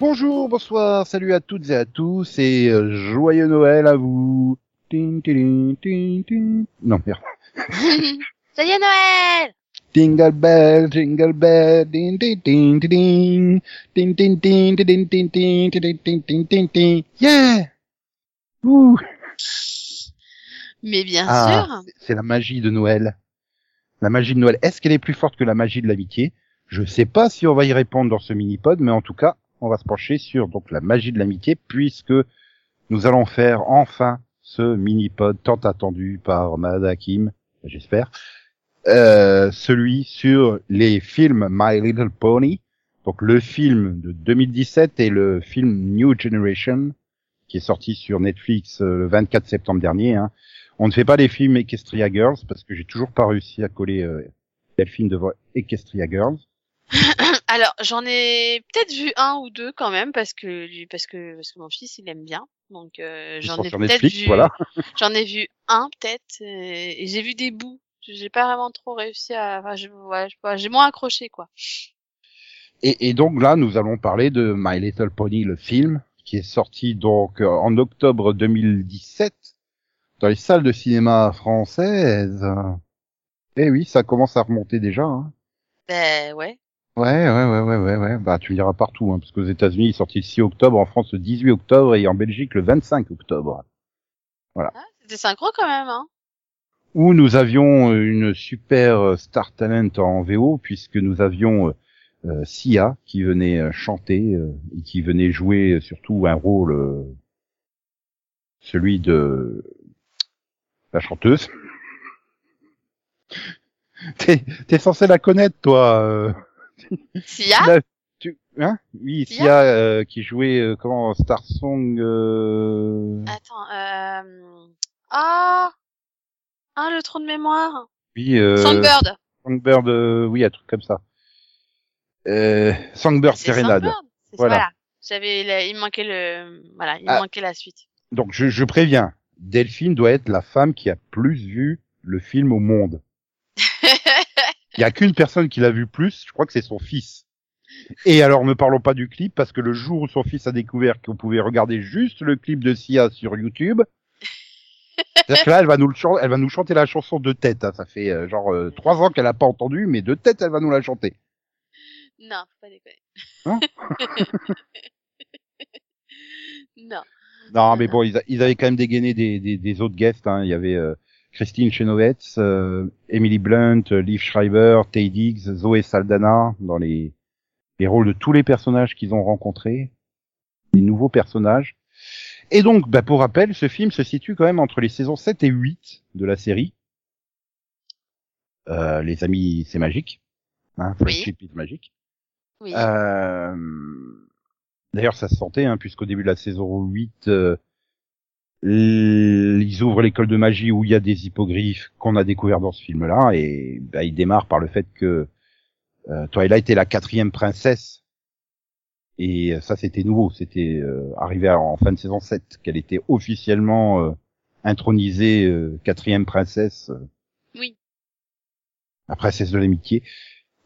Bonjour, bonsoir, salut à toutes et à tous et euh, joyeux Noël à vous. Tin, tin, tin, tin. Non, merde. Joyeux Noël Jingle bell, jingle bell, din din din din din din din din din din din din din din din din Yeah. Ouh. Mais bien Ah, sûr c'est la magie de Noël. La magie de Noël. Est-ce qu'elle est plus forte que la magie de l'amitié Je sais pas si on va y répondre dans ce mini-pod, mais en tout cas, on va se pencher sur donc la magie de l'amitié, puisque nous allons faire enfin ce mini-pod tant attendu par Mad Hakim, j'espère, euh, celui sur les films My Little Pony, donc le film de 2017 et le film New Generation, qui est sorti sur Netflix euh, le 24 septembre dernier. Hein. On ne fait pas les films Equestria Girls parce que j'ai toujours pas réussi à coller euh, devant Equestria Girls. Alors, j'en ai peut-être vu un ou deux quand même parce que parce que parce que mon fils il aime bien. Donc euh, j'en ai peut-être vu voilà. j'en ai vu un peut-être euh, et j'ai vu des bouts. J'ai pas vraiment trop réussi à enfin je- ouais, j'ai moins accroché quoi. Et, et donc là, nous allons parler de My Little Pony, le film, qui est sorti donc euh, en octobre 2017 dans les salles de cinéma françaises. Eh oui, ça commence à remonter déjà. Hein. Ben ouais. Ouais, ouais, ouais, ouais, ouais, ouais. Bah, tu me diras partout, hein, parce qu'aux États-Unis, il est sorti le 6 octobre, en France le 18 octobre et en Belgique le 25 octobre. Ah, c'était synchro quand même hein. Où nous avions euh, une super euh, star talent en VO, puisque nous avions euh, euh, Sia qui venait chanter euh, et qui venait jouer surtout un rôle, euh, celui de la chanteuse. T'es t'es censé la connaître, toi. Sia? Là, tu, hein? Oui, Sia? Sia euh, qui jouait euh, comment Star Song. Euh... Attends euh ah ah le trou de mémoire. Oui, euh, Songbird. Songbird, euh, oui, un truc comme ça. Euh, Songbird Serenade. Songbird. Voilà. Voilà. J'avais la- il me manquait le voilà, il me Ah. manquait la suite. Donc je, je préviens, Delphine doit être la femme qui a plus vu le film au monde. Il y a qu'une personne qui l'a vu plus, je crois que c'est son fils. Et alors ne parlons pas du clip parce que le jour où son fils a découvert qu'on pouvait regarder juste le clip de Sia sur YouTube, c'est-à-dire que là elle va nous le chan- elle va nous chanter la chanson de tête. hein. Ça fait euh, genre euh, trois ans qu'elle a pas entendu, mais de tête elle va nous la chanter. Non, faut pas déconner. Non non. Non, mais bon, ils, a- ils avaient quand même dégainé des, des, des autres guests. Hein. Il y avait euh, Christine Chenoweth, euh, Emily Blunt, euh, Liv Schreiber, Tay Diggs, Zoé Saldana dans les, les rôles de tous les personnages qu'ils ont rencontrés, les nouveaux personnages. Et donc, bah, pour rappel, ce film se situe quand même entre les saisons 7 et 8 de la série. Euh, les amis, c'est magique. Hein, Oui. Magique. Oui. Euh, D'ailleurs, ça se sentait, hein, puisqu'au début de la saison 8, euh, ils ouvrent l'école de magie où il y a des hippogriffes qu'on a découvert dans ce film-là, et bah, il démarre par le fait que euh, Twilight est la quatrième princesse. Et euh, ça, c'était nouveau, c'était euh, arrivé en fin de saison 7, qu'elle était officiellement euh, intronisée euh, quatrième princesse, Oui. la princesse de l'amitié.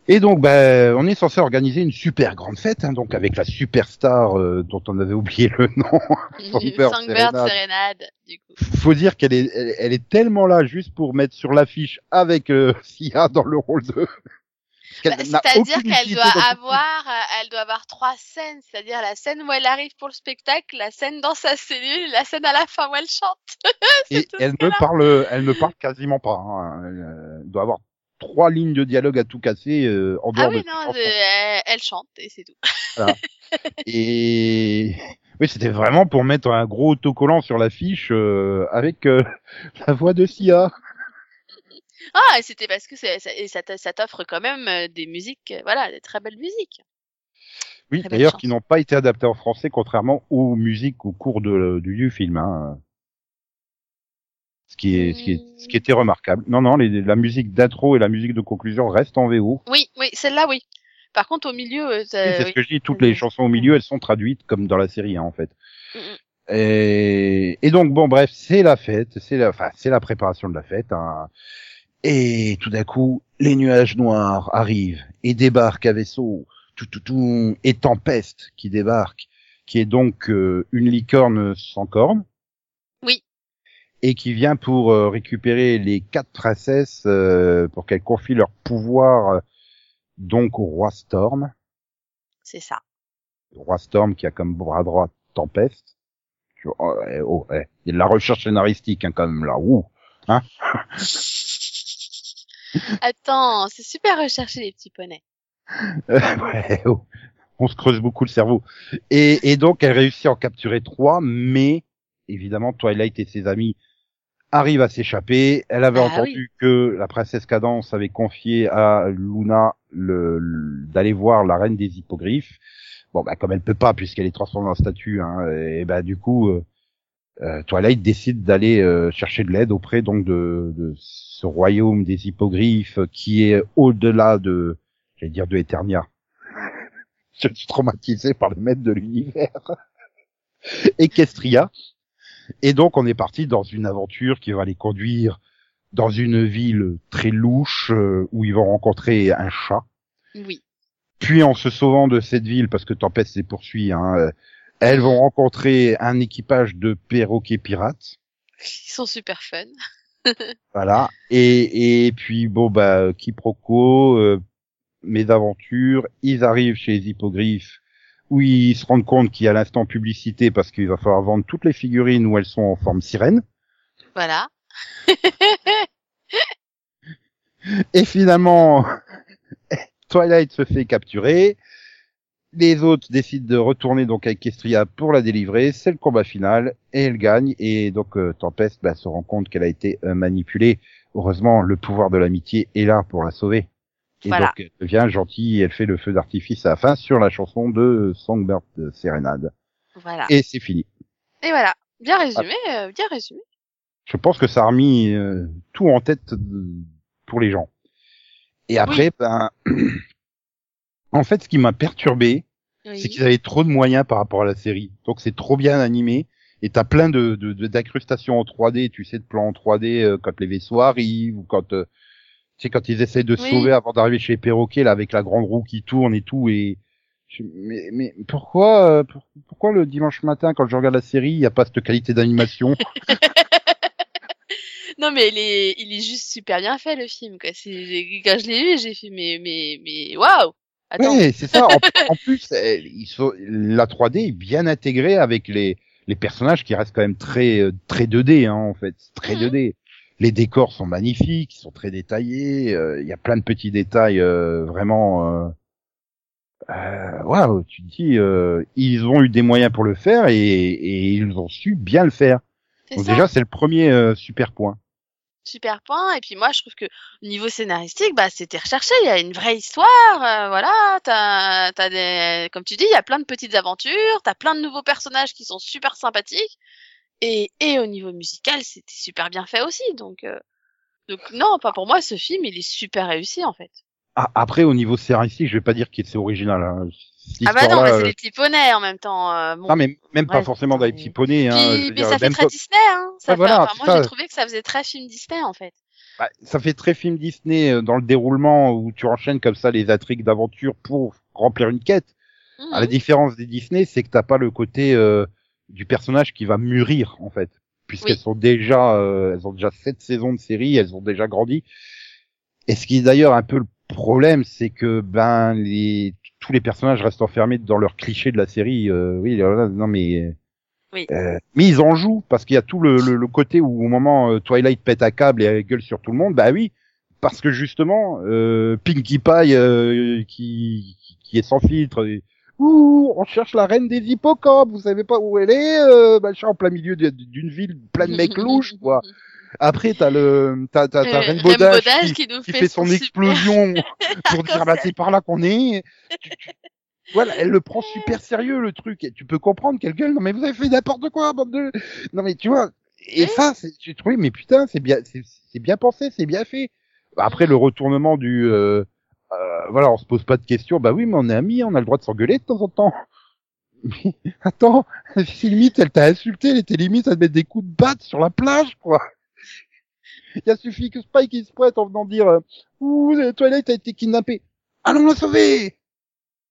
Et donc, ben, on est censé organiser une super grande fête, hein, donc avec la superstar euh, dont on avait oublié le nom. Songbird Songbird Serenade. Serenade, du coup. Faut dire qu'elle est, elle, elle est tellement là juste pour mettre sur l'affiche avec euh, Sia dans le rôle de. Bah, C'est-à-dire qu'elle doit avoir, euh, elle doit avoir trois scènes, c'est-à-dire la scène où elle arrive pour le spectacle, la scène dans sa cellule, la scène à la fin où elle chante. Et elle ne parle, elle ne parle quasiment pas. Hein. Elle euh, doit avoir trois lignes de dialogue à tout casser euh, en dehors Ah oui, de non, elle, chante et c'est tout. Et oui, c'était vraiment pour mettre un gros autocollant sur l'affiche euh, avec euh, la voix de Sia. Ah, c'était parce que ça, t'offre quand même des musiques, voilà, des très belles musiques. Oui, d'ailleurs, qui n'ont pas été adaptés en français, contrairement aux musiques au cours de, du, du film. Hein. Ce qui est, ce qui est, ce qui était remarquable. Non, non, les, la musique d'intro et la musique de conclusion restent en VO. Oui, oui, celle-là, oui. Par contre, au milieu, euh, Oui, c'est oui. ce que je dis. Toutes les chansons au milieu, elles sont traduites comme dans la série, hein, en fait. Mm. Et, et donc bon, bref, c'est la fête, c'est la, enfin, c'est la préparation de la fête. Hein. Et tout d'un coup, les nuages noirs arrivent et débarquent à vaisseau tout, tout, tout, et Tempest qui débarque, qui est donc euh, une licorne sans cornes. Et qui vient pour euh, récupérer les quatre princesses euh, pour qu'elles confient leur pouvoir euh, donc au roi Storm. C'est ça. Le roi Storm qui a comme bras droit Tempest. Tu vois, oh, eh, oh, eh, il y a de la recherche scénaristique hein, quand même là. Ouh. Attends, c'est super recherché les petits poneys. ouais, oh. on se creuse beaucoup le cerveau. Et, et donc, elle réussit à en capturer trois, mais évidemment, Twilight et ses amis arrivent à s'échapper. Elle avait Ah entendu que la princesse Cadence avait confié à Luna le, le- d'aller voir la reine des hippogriffes. Bon, bah, comme elle peut pas, puisqu'elle est transformée en statue, hein, et bah, du coup, euh, euh, Twilight décide d'aller euh, chercher de l'aide auprès donc de, de ce royaume des hippogriffes qui est au-delà de, j'allais dire de Eternia. Je suis traumatisé par le maître de l'univers. Equestria. Et donc on est parti dans une aventure qui va les conduire dans une ville très louche euh, où ils vont rencontrer un chat. Oui. Puis en se sauvant de cette ville, parce que Tempest les poursuit, hein, euh, elles vont rencontrer un équipage de perroquets pirates. Ils sont super fun. Voilà. Et, et puis bon bah quiproquo, euh, mes aventures, ils arrivent chez les hippogriffes où ils se rendent compte qu'il y a l'instant publicité parce qu'il va falloir vendre toutes les figurines où elles sont en forme sirène. Voilà. Et finalement, Twilight se fait capturer. Les autres décident de retourner donc avec Estria pour la délivrer. C'est le combat final et elle gagne. Et donc euh, Tempest bah, se rend compte qu'elle a été euh, manipulée. Heureusement, le pouvoir de l'amitié est là pour la sauver. Et Voilà. donc elle devient gentille et elle fait le feu d'artifice à la fin sur la chanson de Songbird de Serenade. Voilà. Et c'est fini. Et voilà. Bien résumé, euh, bien résumé. Je pense que ça a remis euh, tout en tête de- pour les gens. Et après, ben, en fait, ce qui m'a perturbé, Oui. c'est qu'ils avaient trop de moyens par rapport à la série. Donc c'est trop bien animé. Et t'as plein de de- de- d'incrustations en 3D, tu sais, de plans en 3D euh, quand les vaisseaux arrivent ou quand euh, sais quand ils essaient de se Oui. sauver avant d'arriver chez les perroquets là avec la grande roue qui tourne et tout. Et mais mais pourquoi euh, pour- pourquoi le dimanche matin quand je regarde la série il y a pas cette qualité d'animation? Non mais il est, il est juste super bien fait le film. Quoi. C'est, quand je l'ai vu, j'ai fait mais mais mais waouh. Ouais, c'est ça. En, en plus, euh, ils sont, la 3D est bien intégrée avec les, les personnages qui restent quand même très, euh, très 2D, hein, en fait. C'est Très Mhm. 2D. Les décors sont magnifiques, ils sont très détaillés. euh, Il y a plein de petits détails euh, vraiment. Euh, waouh, tu te dis, ils ont eu des moyens pour le faire et, et ils ont su bien le faire. Donc ça. déjà, c'est le premier super point. super point. Et puis moi, je trouve que au niveau scénaristique, bah c'était recherché. Il y a une vraie histoire. euh, voilà, t'as t'as des, comme tu dis, il y a plein de petites aventures. T'as plein de nouveaux personnages qui sont super sympathiques. Et et au niveau musical, c'était super bien fait aussi. Donc euh, donc non, pas pour moi. Ce film, il est super réussi en fait. Ah, après, au niveau scénaristique, je vais pas dire que c'est original. Hein. Ah bah non, mais euh, c'est des petits poneys en même temps. euh, bon. Non, mais même pas forcément dans les petits poneys. Hein, Puis- je veux mais dire, ça fait très Disney, hein. Ça Ouais, fait- voilà, enfin, moi, j'ai trouvé que ça faisait très film Disney, en fait. Bah, ça fait très film Disney euh, dans le déroulement où tu enchaînes comme ça les intrigues d'aventure pour remplir une quête. À la différence des Disney, c'est que t'as pas le côté euh, du personnage qui va mûrir en fait, puisqu'elles Oui. sont déjà, euh, elles ont déjà sept saisons de série, elles ont déjà grandi. Et ce qui est d'ailleurs un peu le problème, c'est que ben les tous les personnages restent enfermés dans leurs clichés de la série. euh, oui, non mais Oui. euh, mais ils en jouent parce qu'il y a tout le, le, le côté où au moment euh, Twilight pète à câble et gueule sur tout le monde, bah oui, parce que justement euh, Pinkie Pie euh, qui, qui est sans filtre, ouh, on cherche la reine des hippocampes, vous savez pas où elle est, euh, machin en plein milieu d'une ville plein de mecs louches quoi. Après t'as le t'as t'as, t'as Euh, Bodage qui, qui nous qui fait fait son explosion pour dire bah c'est par là qu'on est. Voilà, elle le prend super sérieux le truc. Et tu peux comprendre qu'elle gueule. Non mais vous avez fait n'importe quoi, bande de. Non mais tu vois. Et ça, c'est- j'ai trouvé. Mais putain, c'est bien, c'est c'est bien pensé, c'est bien fait. Après le retournement du. Euh, euh, voilà, on se pose pas de questions. Bah oui, mais on est amis, on a le droit de s'engueuler de temps en temps. Mais attends, si limite elle t'a insulté, elle était limite à te mettre des coups de batte sur la plage, quoi. Il a suffi que Spike il se pointe en venant dire euh, Ouh, Twilight a été kidnappé. Allons la sauver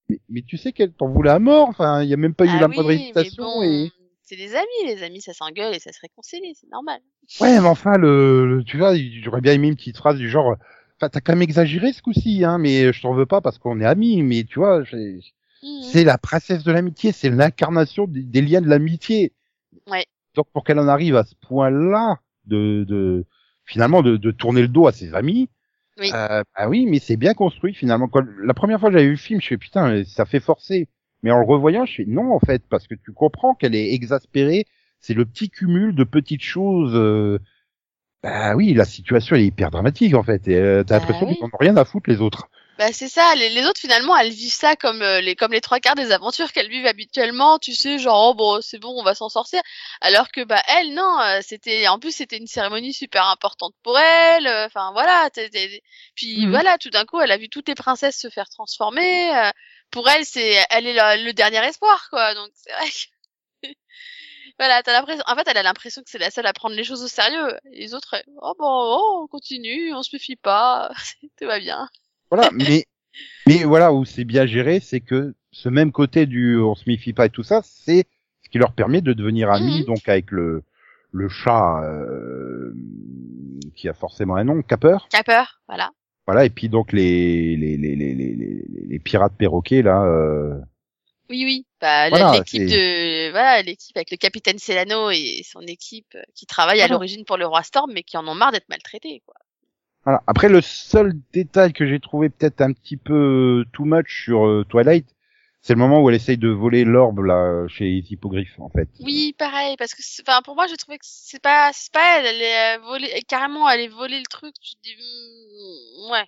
mais, mais tu sais qu'elle t'en voulait à mort. Enfin, il y a même pas eu Ah la moindre mais hésitation bon, et. c'est des amis, les amis, ça s'engueule et ça se réconcilie, c'est normal. Ouais, mais enfin, le, le- tu vois, j'aurais bien aimé une petite phrase du genre, enfin, t'as quand même exagéré ce coup-ci, hein, mais je t'en veux pas parce qu'on est amis, mais tu vois, Mhm. c'est la princesse de l'amitié, c'est l'incarnation des, des liens de l'amitié. Ouais. Donc pour qu'elle en arrive à ce point-là, de, de finalement de, de tourner le dos à ses amis, Oui. euh, ah oui, mais c'est bien construit finalement. Quand, la première fois que j'avais vu le film, je fais putain, ça fait forcer. Mais en le revoyant, je fais non en fait, parce que tu comprends qu'elle est exaspérée. C'est le petit cumul de petites choses. euh, bah oui, la situation elle est hyper dramatique en fait. Et euh, t'as Bah l'impression oui. qu'ils en ont rien à foutre les autres. Bah c'est ça, les, les autres finalement elles vivent ça comme euh, les comme les trois quarts des aventures qu'elles vivent habituellement, tu sais, genre oh bon c'est bon on va s'en sortir, alors que bah elle non, euh, c'était en plus c'était une cérémonie super importante pour elle, euh, enfin voilà, t'es- t'es- puis Mhm. voilà tout d'un coup elle a vu toutes les princesses se faire transformer, euh, pour elle c'est elle est la- le dernier espoir quoi, donc c'est vrai que voilà t'as l'impression, en fait elle a l'impression que c'est la seule à prendre les choses au sérieux, les autres oh bon oh, on continue, on se méfie pas, tout va bien. Voilà, mais mais voilà où c'est bien géré, c'est que ce même côté du on se méfie pas et tout ça, c'est ce qui leur permet de devenir amis Mhm. donc avec le le chat euh, qui a forcément un nom, Capper. T'as peur, voilà. Voilà et puis donc les les les les les, les, les pirates perroquets là. Euh... Oui, oui. Bah, Voilà, l'équipe de, voilà, l'équipe avec le capitaine Celano et son équipe euh, qui travaille à l'origine pour le roi Storm, mais qui en ont marre d'être maltraités, quoi. Voilà. Après le seul détail que j'ai trouvé peut-être un petit peu too much sur euh, Twilight, c'est le moment où elle essaye de voler l'orbe là chez les hippogriffes en fait. Oui, pareil, parce que, enfin, pour moi, je trouvais que c'est pas, c'est pas elle, elle est euh, volée, carrément, elle est volée le truc, tu te dis, hmm, ouais.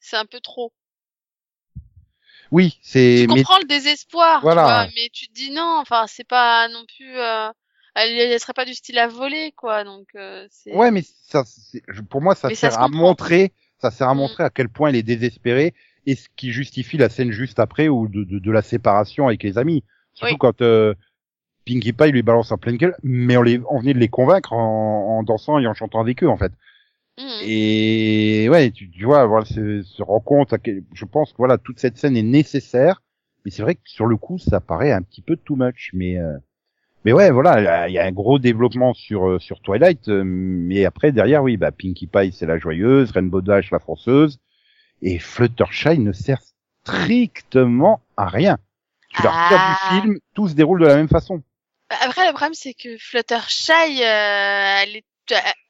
C'est un peu trop. Oui, c'est Tu mais comprends le désespoir, Voilà. tu vois, mais tu te dis non, enfin, c'est pas non plus, euh, elle, elle serait pas du style à voler, quoi, donc, euh, c'est... Ouais, mais ça, pour moi, ça Mais sert se à comprend. montrer, ça sert à Mm. montrer à quel point elle est désespérée et ce qui justifie la scène juste après ou de, de, de la séparation avec les amis. Surtout Oui. quand euh, Pinkie Pie lui balance en pleine gueule, mais on, les, on venait de les convaincre en, en dansant et en chantant avec eux en fait. Mhm. Et ouais, tu, tu vois, voilà, se, se rend compte, à quel- je pense que voilà, toute cette scène est nécessaire, mais c'est vrai que sur le coup, ça paraît un petit peu too much, mais euh, mais ouais, voilà, il y a- un gros développement sur euh, sur Twilight, euh, mais après derrière, oui, bah Pinkie Pie c'est la joyeuse, Rainbow Dash la fonceuse, et Fluttershy ne sert strictement à rien. Tu la Ah. du film, tout se déroule de la même façon. Après, le problème, c'est que Fluttershy, euh, elle, est,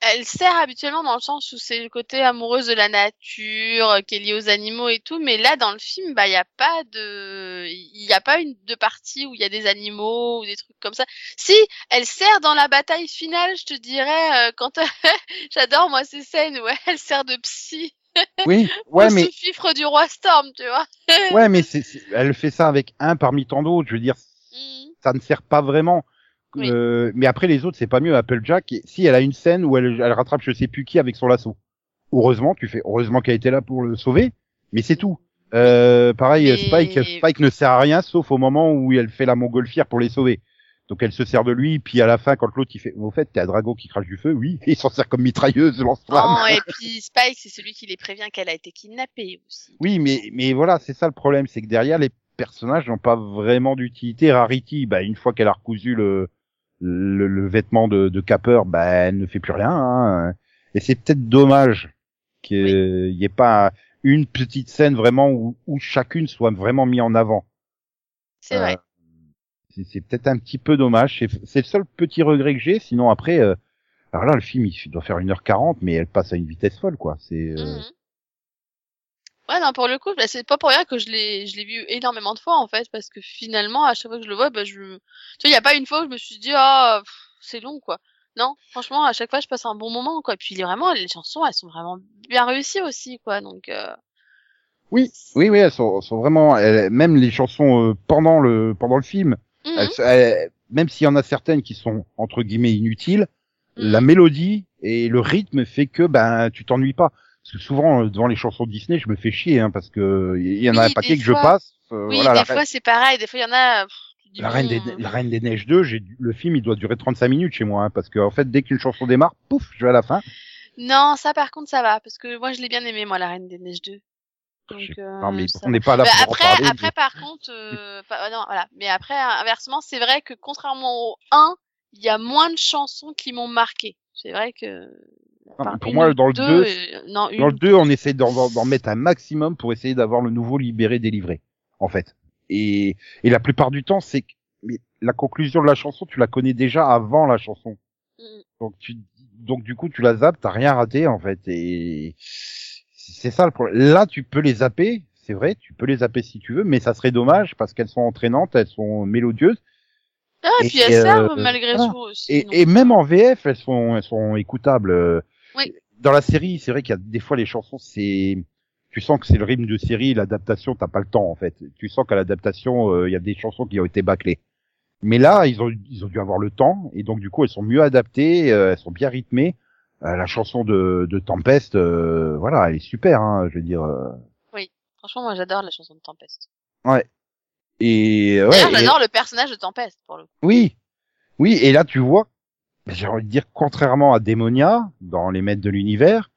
elle sert habituellement dans le sens où c'est le côté amoureuse de la nature, euh, qui est liée aux animaux et tout, mais là, dans le film, bah, il y a pas de, il y a pas une de partie où il y a des animaux ou des trucs comme ça. Si, elle sert dans la bataille finale, je te dirais, euh, quand j'adore moi ces scènes où elle sert de psy Oui, ouais, au mais du roi Storm, tu vois. ouais, mais c'est, elle fait ça avec un parmi tant d'autres. Je veux dire, Mhm. ça ne sert pas vraiment. Oui. Euh, mais après les autres, c'est pas mieux. Applejack, si elle a une scène où elle, elle rattrape je sais plus qui avec son lasso. Heureusement, tu fais heureusement qu'elle était là pour le sauver, mais c'est tout. Euh, pareil, Spike, Spike ne sert à rien sauf au moment où elle fait la montgolfière pour les sauver. Donc elle se sert de lui, puis à la fin, quand l'autre il fait, au fait, t'es un dragon qui crache du feu, oui, il s'en sert comme mitrailleuse, lance-flamme. Oh, et puis Spike, c'est celui qui les prévient qu'elle a été kidnappée aussi. Oui, mais mais voilà, c'est ça le problème, c'est que derrière les personnages n'ont pas vraiment d'utilité. Rarity, bah une fois qu'elle a recousu le le, le vêtement de, de Capper, bah elle ne fait plus rien. Hein. Et c'est peut-être dommage qu'il n'y ait pas une petite scène vraiment où, où chacune soit vraiment mis en avant. C'est vrai. Euh, c'est- peut-être un petit peu dommage. C'est c'est le seul petit regret que j'ai. Sinon après, euh, alors là le film il doit faire 1h40, mais elle passe à une vitesse folle quoi. C'est euh, Mhm. Ouais, non, pour le coup, bah, c'est pas pour rien que je l'ai, je l'ai vu énormément de fois, en fait, parce que finalement, à chaque fois que je le vois, bah, je, tu vois, il y a pas une fois où je me suis dit, ah, c'est long, quoi. Non, franchement, à chaque fois, je passe un bon moment, quoi. Puis, vraiment, les chansons, elles sont vraiment bien réussies aussi, quoi. Donc, euh, Oui, oui, oui, elles sont, sont vraiment, elles- même les chansons euh, pendant le pendant le film, mhm, elles- elles- même s'il y en a certaines qui sont entre guillemets inutiles, mhm. la mélodie et le rythme fait que ben tu t'ennuies pas. Parce que souvent euh, devant les chansons Disney, je me fais chier hein, parce que il y en a un paquet que je passe. euh, Oui, voilà, des fois, c'est pareil. Des fois, il y en a, dis, la reine des bon, la reine des neiges 2, j'ai le film il doit durer 35 minutes chez moi hein, parce que en fait dès qu'une chanson démarre, pouf, je vais à la fin. Non, ça, par contre, ça va, parce que moi, je l'ai bien aimé, moi, la Reine des Neiges 2. Donc, euh, non mais on n'est pas là Bah, pour après, en parler. après par contre, euh, pas- non, voilà. Mais après, inversement, c'est vrai que contrairement au 1, il y a moins de chansons qui m'ont marqué. C'est vrai que. Enfin, pour moi, dans le deux, deux, euh, non, une Dans le ou 2, on essaie d'en, mettre un maximum pour essayer d'avoir le nouveau libéré délivré, en fait. Et, et la plupart du temps, c'est que mais la conclusion de la chanson, tu la connais déjà avant la chanson. Mm. Donc tu, donc du coup, tu la zappes, t'as rien raté, en fait. Et c'est ça le problème. Là, tu peux les zapper, c'est vrai, tu peux les zapper si tu veux, mais ça serait dommage parce qu'elles sont entraînantes, elles sont mélodieuses. Ah, et puis elles servent euh, malgré voilà. tout aussi. Et, et même en VF, elles sont, elles sont écoutables. Oui. Dans la série, c'est vrai qu'il y a des fois les chansons, c'est, tu sens que c'est le rythme de série, l'adaptation, t'as pas le temps en fait. Tu sens qu'à l'adaptation, euh, il y a des chansons qui ont été bâclées. Mais là, ils ont, ils ont dû avoir le temps et donc du coup, elles sont mieux adaptées, euh, elles sont bien rythmées. Euh, la chanson de, de Tempest, euh, voilà, elle est super, hein, je veux dire. euh. Franchement, moi j'adore la chanson de Tempest. Et ouais, et- j'adore le personnage de Tempest pour le coup. Oui, oui, et là tu vois, j'ai envie de dire, contrairement à Démonia, dans Les Maîtres de l'Univers,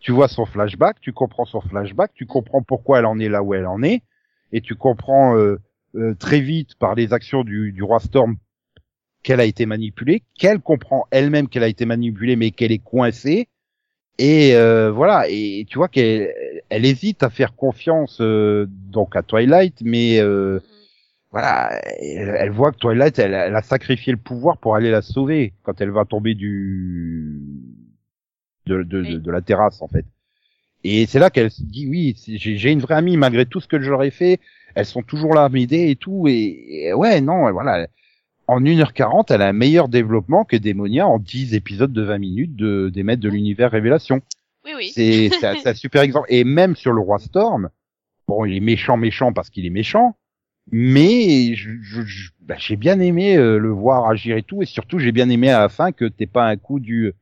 tu vois son flashback, tu comprends son flashback, tu comprends pourquoi elle en est là où elle en est, et tu comprends euh, euh, très vite par les actions du, du roi Storm qu'elle a été manipulée, qu'elle comprend elle-même qu'elle a été manipulée, mais qu'elle est coincée, et euh, voilà, et tu vois qu'elle elle hésite à faire confiance euh, donc à Twilight, mais euh, voilà, elle, elle voit que Twilight, elle, elle a sacrifié le pouvoir pour aller la sauver quand elle va tomber du de, de, de, Oui. de la terrasse en fait. Et c'est là qu'elle se dit oui, j'ai une vraie amie malgré tout ce que j'aurais fait. Elles sont toujours là à m'aider et tout. Et, et ouais, non, voilà. En 1h40, elle a un meilleur développement que Démonia en 10 épisodes de 20 minutes de, des maîtres de l'univers Révélation. Oui, oui. C'est un, c'est un super exemple. Et même sur le roi Storm, bon, il est méchant, méchant parce qu'il est méchant, mais je, je- je- bah, j'ai bien aimé euh, le voir agir et tout, et surtout j'ai bien aimé à la fin que t'es pas un coup du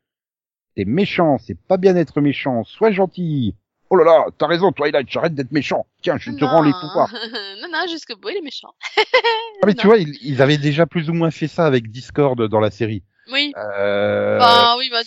t'es méchant, c'est pas bien d'être méchant, sois gentil. Oh là là, t'as raison, Twilight, j'arrête d'être méchant. Tiens, je te Non. rends les pouvoirs. non, non, jusqu'au bout, il est méchant. Ah, mais tu vois, ils, ils avaient déjà plus ou moins fait ça avec Discord dans la série. Oui. Euh, Enfin, oui, bah,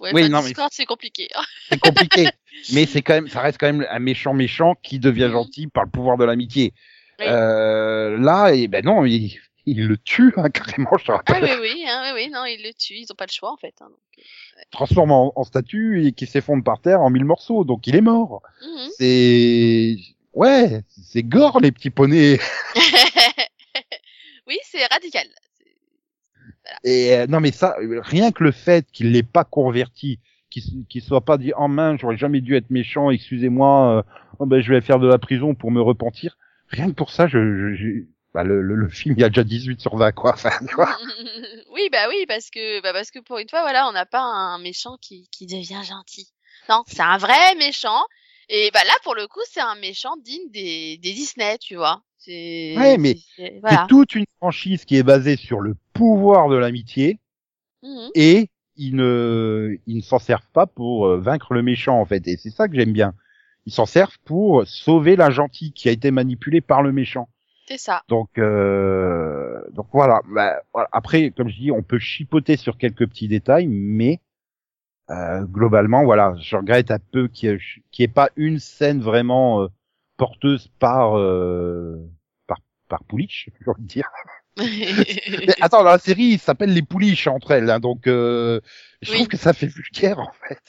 ouais, oui, bah, non, mais- Discord, c'est compliqué. c'est compliqué, mais c'est quand même, ça reste quand même un méchant méchant qui devient Mhm. gentil par le pouvoir de l'amitié. Oui. Euh, là, et ben non, il, il le tue hein, carrément. Je te Ah oui, oui, hein, oui, oui, non, ils le tuent, ils ont pas le choix en fait. Hein, donc, transforme en, en statue et qui s'effondre par terre en mille morceaux, donc il est mort. euh. Mhm. C'est ouais, c'est gore les petits poneys. oui, c'est radical. Et euh, non mais ça, rien que le fait qu'il l'ait pas converti, qu'il qu'il soit pas dit en main, j'aurais jamais dû être méchant, excusez-moi, euh, oh, ben je vais faire de la prison pour me repentir. Rien que pour ça, je, je, bah, le, le, le film il y a déjà 18 sur 20 quoi. Enfin, tu vois. oui, bah oui, parce que, bah parce que pour une fois, voilà, on n'a pas un méchant qui, qui devient gentil. Non, c'est un vrai méchant. Et bah là, pour le coup, c'est un méchant digne des, des Disney, tu vois. C'est. Ouais, mais c'est- voilà. toute une franchise qui est basée sur le pouvoir de l'amitié Mhm. et ils ne, ils ne s'en servent pas pour euh, vaincre le méchant en fait. Et c'est ça que j'aime bien. Ils s'en servent pour sauver la gentille qui a été manipulée par le méchant. C'est ça. Donc, euh, donc voilà. Bah, voilà. Après, comme je dis, on peut chipoter sur quelques petits détails, mais euh, globalement, voilà, je regrette un peu qu'il n'y ait, pas une scène vraiment euh, porteuse par euh, par par Poulich, j'ai envie de dire. Mais attends, dans la série, ils s'appellent les pouliches entre elles, hein, donc euh, je Oui. trouve que ça fait vulgaire en fait.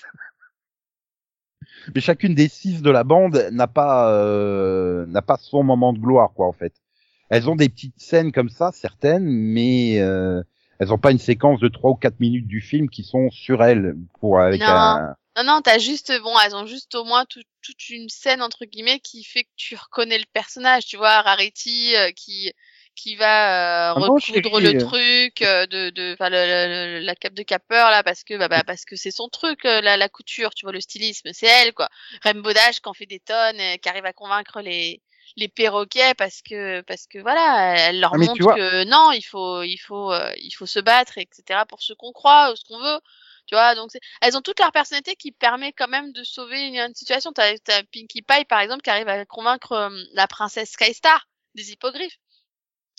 Mais chacune des six de la bande n'a pas euh, n'a pas son moment de gloire quoi en fait. Elles ont des petites scènes comme ça certaines, mais euh, elles ont pas une séquence de trois ou quatre minutes du film qui sont sur elles pour avec Non. un. Non, non, t'as juste, bon, elles ont juste au moins tout- toute une scène, entre guillemets, qui fait que tu reconnais le personnage, tu vois, Rarity, euh, qui, qui va euh, Ah recoudre le truc euh, de, de, enfin, le- la cape de capeur, là, parce que, bah, bah, parce que c'est son truc, euh, la, la couture, tu vois, le stylisme, c'est elle, quoi. Rainbow Dash, qui en fait des tonnes, euh, qui arrive à convaincre les, les perroquets parce que, parce que voilà, elle leur Ah, montre que non, il faut, il faut, euh, il faut se battre, etc., pour ce qu'on croit, ou ce qu'on veut. Tu vois, donc c'est- elles ont toute leur personnalité qui permet quand même de sauver une, une situation. T'as as Pinkie Pie par exemple qui arrive à convaincre euh, la princesse Skystar des hippogriffes.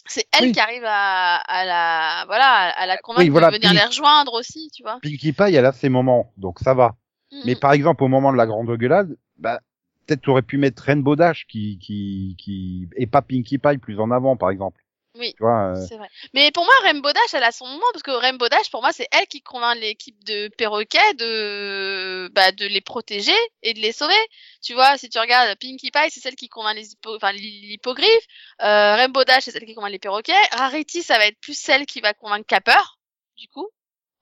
C'est elle Oui. qui arrive à, à la voilà à la convaincre voilà, de venir Pink- les rejoindre aussi, tu vois. Pinkie Pie, elle a ses moments, donc ça va. Mhm. Mais par exemple, au moment de la grande gueulade, bah, peut-être tu aurais pu mettre Rainbow Dash qui qui qui et pas Pinkie Pie plus en avant par exemple. Oui. Euh, C'est vrai. Mais pour moi, Rainbow Dash, elle a son moment parce que Rainbow Dash, pour moi, c'est elle qui convainc l'équipe de perroquets de, bah, de les protéger et de les sauver. Tu vois, si tu regardes Pinkie Pie, c'est celle qui convainc les hippo... enfin, l'hippogriffe. Euh, Rainbow Dash, c'est celle qui convainc les perroquets. Rarity, ça va être plus celle qui va convaincre Capper, du coup,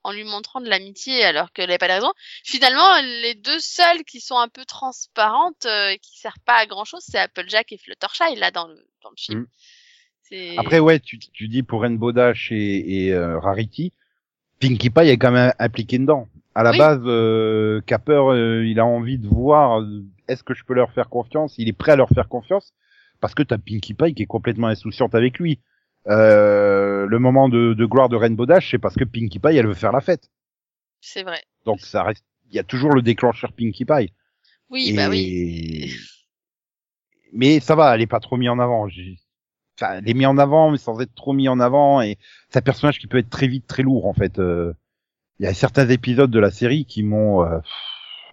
en lui montrant de l'amitié alors qu'elle n'avait pas de raison. Finalement, les deux seules qui sont un peu transparentes euh, et qui servent pas à grand chose, c'est Applejack et Fluttershy, là, dans le, dans le film. Mm. Après ouais, tu tu dis pour Rainbow Dash et, et euh, Rarity, Pinkie Pie est quand même impliqué dedans. À la Oui. base, euh, Capper, euh, il a envie de voir euh, est-ce que je peux leur faire confiance? Il est prêt à leur faire confiance parce que t'as Pinkie Pie qui est complètement insouciante avec lui. Euh, le moment de, de gloire de Rainbow Dash, c'est parce que Pinkie Pie, elle veut faire la fête. C'est vrai. Donc ça reste, il y a toujours le déclencheur Pinkie Pie. Oui, Et- bah oui. Mais ça va, elle est pas trop mise en avant. Enfin, elle est mise en avant, mais sans être trop mis en avant. Et c'est un personnage qui peut être très vite très lourd, en fait. Euh, Il y a certains épisodes de la série qui m'ont... euh,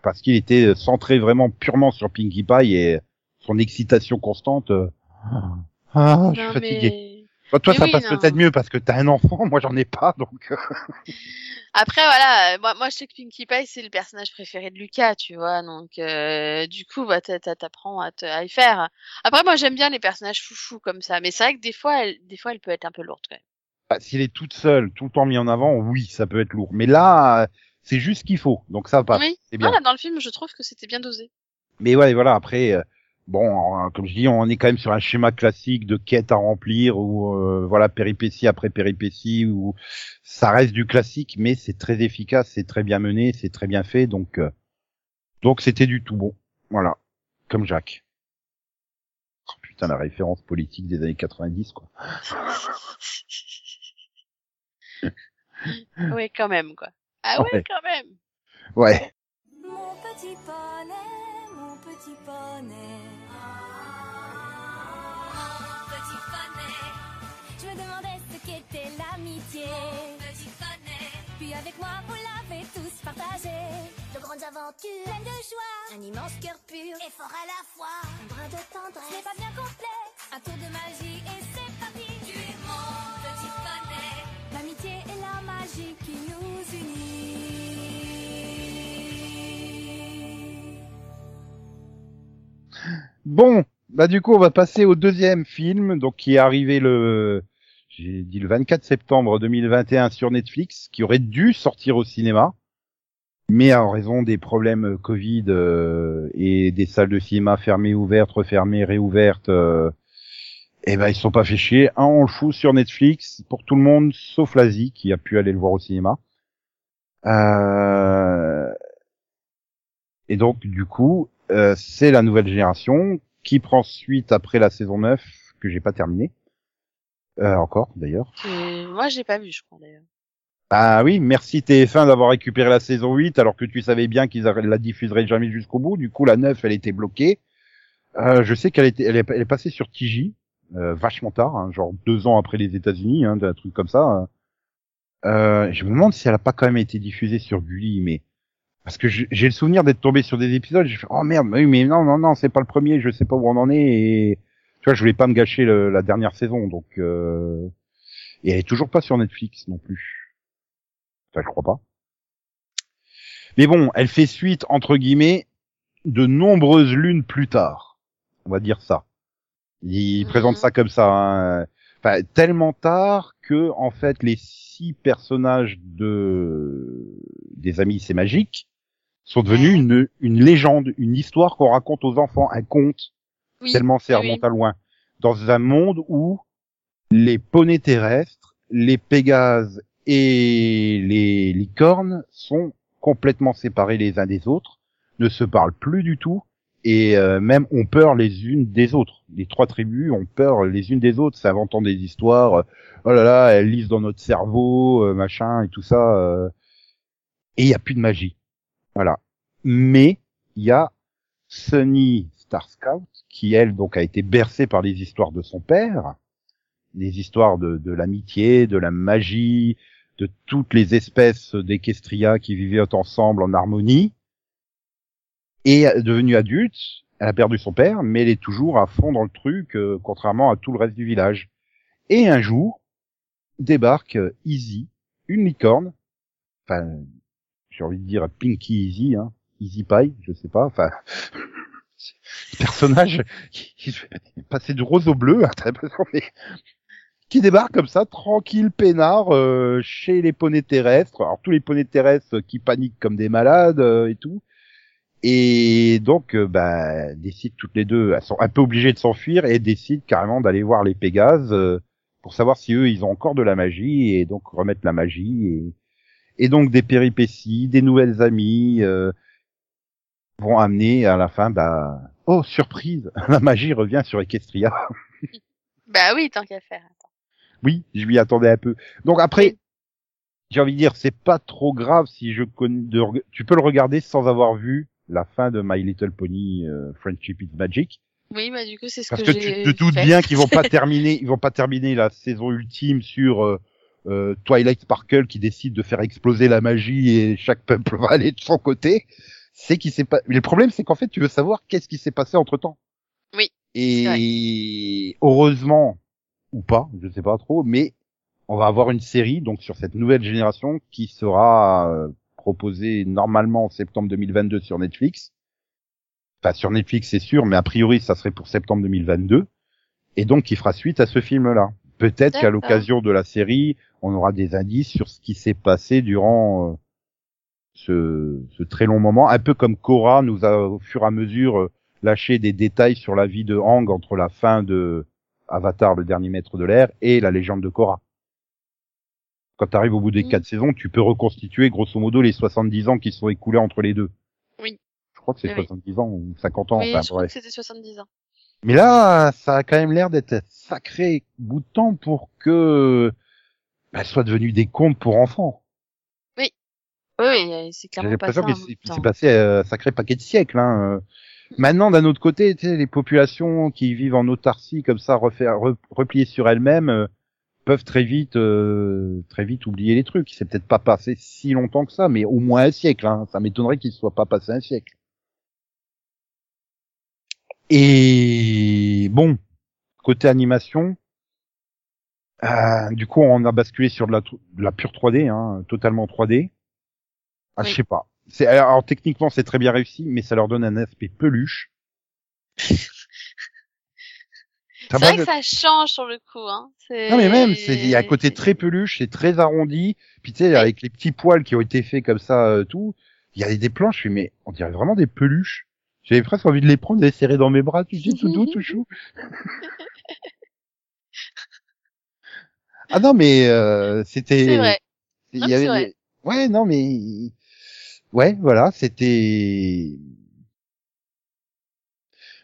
parce qu'il était centré vraiment purement sur Pinkie Pie et son excitation constante. euh, Ah, je suis fatigué. mais... Toi, toi mais ça oui, passe peut-être mieux parce que t'as un enfant, moi j'en ai pas, donc... euh, Après, voilà, euh, moi, moi, je sais que Pinkie Pie, c'est le personnage préféré de Lucas, tu vois, donc euh, du coup, bah, t'a- t'a- t'apprends à, te- à y faire. Après, moi, j'aime bien les personnages foufous comme ça, mais c'est vrai que des fois, elle, des fois, elle peut être un peu lourde quand même. Bah, S'il est toute seule, tout le temps mis en avant, oui, ça peut être lourd. Mais là, euh, c'est juste ce qu'il faut, donc ça passe. oui, bien. voilà, dans le film, je trouve que c'était bien dosé. Mais ouais, voilà, après, euh, bon, euh, comme je dis, on est quand même sur un schéma classique de quête à remplir, ou euh, voilà, péripétie après péripétie, où ça reste du classique, mais c'est très efficace, c'est très bien mené, c'est très bien fait, donc euh, donc c'était du tout bon. Voilà, comme Jacques. Oh, putain, la référence politique des années 90, quoi. oui, quand même, quoi. Ah ouais, Ouais. quand même. Ouais. Mon petit poney, mon petit poney. Me demandais ce qu'était l'amitié. Puis avec moi, vous l'avez tous partagé. De grandes aventures, pleines de joie. Un immense cœur pur et fort à la fois. Un brin de tendresse. Ce n'est pas bien complexe. Un tour de magie et c'est parti. Tu es mon petit poney. L'amitié et la magie qui nous unit. Bon, bah du coup, on va passer au deuxième film, donc qui est arrivé le, j'ai dit le 24 septembre 2021 sur Netflix, qui aurait dû sortir au cinéma, mais en raison des problèmes euh, Covid euh, et des salles de cinéma fermées, ouvertes, refermées, réouvertes, euh, eh ben ils sont pas fait chier. Un, on le fout sur Netflix pour tout le monde, sauf l'Asie qui a pu aller le voir au cinéma. Euh... Et donc, du coup, euh, c'est la nouvelle génération qui prend suite après la saison 9 que j'ai pas terminé. Euh, encore, d'ailleurs. Moi, j'ai pas vu, je crois, d'ailleurs. Ah oui, merci TF1 d'avoir récupéré la saison 8 alors que tu savais bien qu'ils la diffuseraient jamais jusqu'au bout. Du coup, la 9, elle était bloquée. Euh, je sais qu'elle était, elle est, elle est passée sur TJ, euh, vachement tard, hein, genre deux ans après les États-Unis, hein, un truc comme ça. Euh, je me demande si elle a pas quand même été diffusée sur Gulli, mais parce que j'ai le souvenir d'être tombé sur des épisodes, j'ai fait oh merde, mais non non non, c'est pas le premier, je sais pas où on en est et tu vois, je voulais pas me gâcher le- la dernière saison, donc euh... et elle est toujours pas sur Netflix non plus. Enfin, je crois pas. Mais bon, elle fait suite entre guillemets de nombreuses lunes plus tard. On va dire ça. Il Mhm. présente ça comme ça. hein. Enfin, tellement tard que en fait les six personnages de des amis c'est magique sont devenus une, une légende, une histoire qu'on raconte aux enfants, un conte Oui. tellement c'est oui, remonte à loin. Dans un monde où les poneys terrestres, les pégases et les licornes sont complètement séparés les uns des autres, ne se parlent plus du tout et euh, même ont peur les unes des autres. Les trois tribus ont peur les unes des autres, s'inventant des histoires. euh, oh là là, elles lisent dans notre cerveau, euh, machin et tout ça. euh, et il y a plus de magie. Voilà. Mais il y a Sunny Star Scout qui elle donc a été bercée par les histoires de son père, les histoires de, de l'amitié, de la magie, de toutes les espèces d'Equestria qui vivaient ensemble en harmonie. Et devenue adulte, Elle a perdu son père, mais elle est toujours à fond dans le truc, euh, contrairement à tout le reste du village. Et un jour, débarque euh, Easy, une licorne, enfin, j'ai envie de dire Pinky Easy, hein, Easy Pie, je sais pas, enfin, personnage qui, qui passé du rose au bleu, hein, qui débarque comme ça, tranquille, peinard, euh, chez les poneys terrestres. Alors tous les poneys terrestres qui paniquent comme des malades euh, et tout. Et donc, euh, bah, décident toutes les deux, elles sont un peu obligées de s'enfuir et décident carrément d'aller voir les Pégases euh, pour savoir si eux, ils ont encore de la magie et donc remettre la magie et, et donc des péripéties, des nouvelles amies euh, vont amener à la fin, bah, oh surprise, la magie revient sur Equestria. Bah oui, tant qu'à faire. Oui, je m'y attendais un peu. Donc après, j'ai envie de dire, c'est pas trop grave si je connais. De... Tu peux le regarder sans avoir vu la fin de My Little Pony euh, Friendship is Magic, Oui, bah du coup, c'est ce parce que, que, j'ai tu te doutes bien qu'ils vont pas terminer, ils vont pas terminer la saison ultime sur euh, euh, Twilight Sparkle qui décide de faire exploser la magie et chaque peuple va aller de son côté. C'est qui s'est pas. Le problème, c'est qu'en fait, tu veux savoir qu'est-ce qui s'est passé entre temps. Oui, Et heureusement ou pas, je sais pas trop, mais on va avoir une série donc sur cette nouvelle génération qui sera euh, proposée normalement en septembre 2022 sur Netflix. Enfin sur Netflix c'est sûr, mais a priori ça serait pour septembre 2022 et donc qui fera suite à ce film-là. Peut-être qu'à l'occasion de la série, on aura des indices sur ce qui s'est passé durant euh, ce, ce très long moment, un peu comme Korra nous a au fur et à mesure euh, lâché des détails sur la vie de Hang entre la fin de Avatar, le dernier maître de l'air, et la légende de Korra. Quand tu arrives au bout des Mm. quatre saisons, tu peux reconstituer grosso modo les 70 ans qui sont écoulés entre les deux. Oui. Je crois que c'est Oui, oui. 70 ans ou 50 ans. Oui, enfin, je crois que c'était 70 ans. Mais là, ça a quand même l'air d'être un sacré bout de temps pour que bah, soit devenue des contes pour enfants. Oui, c'est J'ai clairement passé l'impression temps. c'est passé euh, un sacré paquet de siècles. Hein. euh. Maintenant, d'un autre côté, tu sais, les populations qui vivent en autarcie comme ça, refaire, re- repliées sur elles-mêmes, euh, peuvent très vite, euh, très vite oublier les trucs. C'est peut-être pas passé si longtemps que ça, mais au moins un siècle. Hein. Ça m'étonnerait qu'il ne soit pas passé un siècle. Et bon, côté animation, euh, du coup, on a basculé sur de la, de la pure 3D, hein, totalement 3D. Ah, Oui. je sais pas. C'est alors, alors, techniquement c'est très bien réussi, mais ça leur donne un aspect peluche. C'est vrai que ça change sur le coup, hein. Non mais même, il y a un côté très peluche, c'est très arrondi. Puis tu sais, avec les petits poils qui ont été faits comme ça, euh, tout, il y a des planches, je fais, mais on dirait vraiment des peluches. J'avais presque envie de les prendre, de les serrer dans mes bras, tu sais, tout doux, tout chou. ah non mais euh, c'était. C'est vrai. Non, y avait vrai. Ouais, non, mais ouais, voilà, c'était.